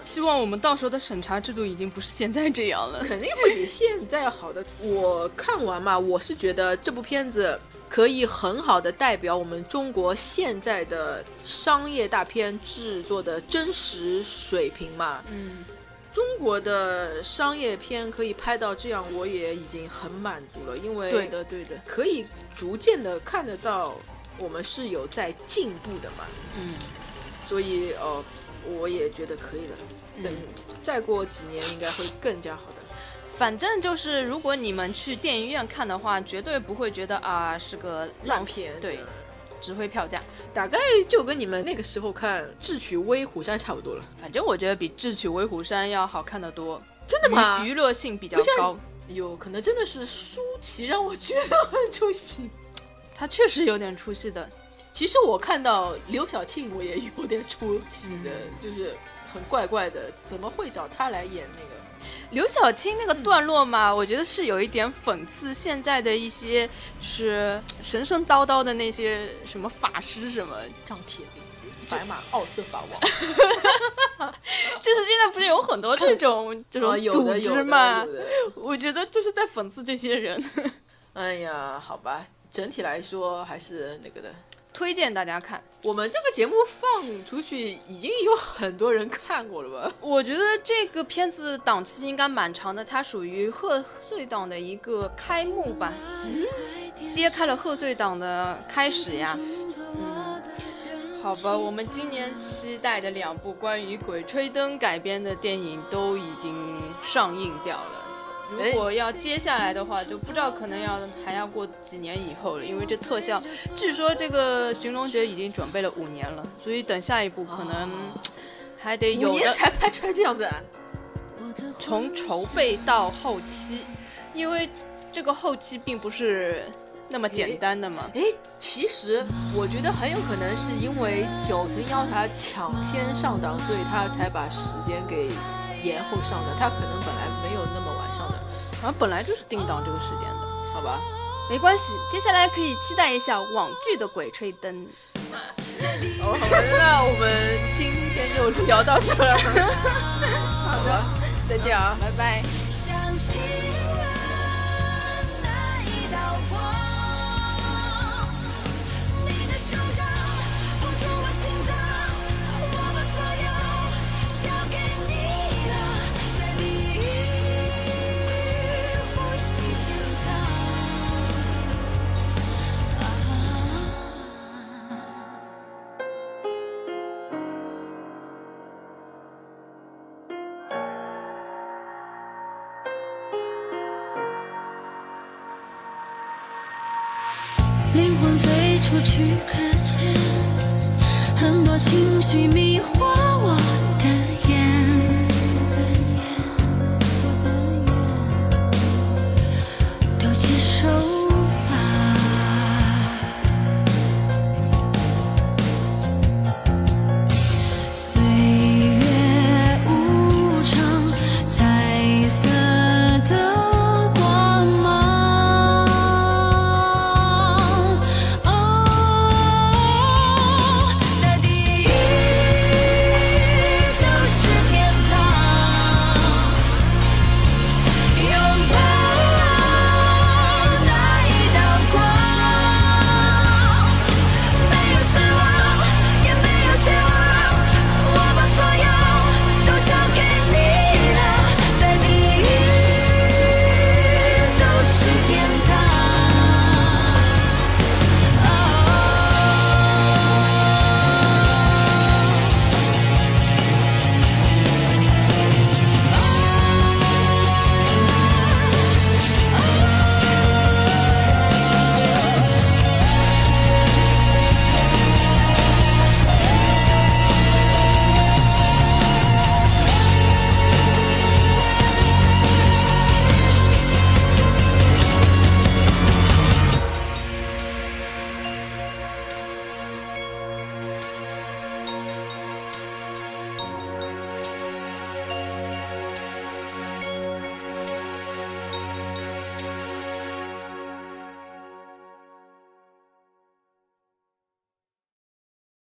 希望我们到时候的审查制度已经不是现在这样了。肯定会比现在要好的。我看完嘛，我是觉得这部片子可以很好的代表我们中国现在的商业大片制作的真实水平嘛。嗯，中国的商业片可以拍到这样，我也已经很满足了，因为对的，对的。可以逐渐的看得到我们是有在进步的嘛。嗯，所以哦，我也觉得可以了。等再过几年，应该会更加好的。反正就是，如果你们去电影院看的话，绝对不会觉得啊是个烂片对，只会票价。大概就跟你们那个时候看《智取威虎山》差不多了。反正我觉得比《智取威虎山》要好看的多，真的吗娱娱乐性比较高。有可能真的是舒淇让我觉得很出戏。她确实有点出戏的。其实我看到刘晓庆，我也有点出戏的，就是很怪怪的，怎么会找她来演那个？刘晓庆那个段落嘛，我觉得是有一点讽刺现在的一些就是神神叨叨的那些什么法师什么，张铁林、白马奥瑟法王，就是现在不是有很多这种 这种组的有的织嘛。我觉得就是在讽刺这些人。哎呀，好吧，整体来说还是那个的。推荐大家看，我们这个节目放出去，已经有很多人看过了吧？我觉得这个片子档期应该蛮长的，它属于贺岁档的一个开幕吧，揭开了贺岁档的开始呀。嗯，好吧，我们今年期待的两部关于《鬼吹灯》改编的电影都已经上映掉了。如果要接下来的话，就不知道可能要还要过几年以后了，因为这特效，据说这个《寻龙诀》已经准备了五年了，所以等下一部可能还得有五年的才拍出来这样子啊，从筹备到后期，因为这个后期并不是那么简单的嘛？哎，其实我觉得很有可能是因为九层妖塔抢先上档，所以他才把时间给延后上的。他可能本来没有好像本来就是定档这个时间的。好吧？没关系，接下来可以期待一下网剧的《鬼吹灯》。哦，好吧，那我们今天就聊到这儿。好的，再见啊，拜拜。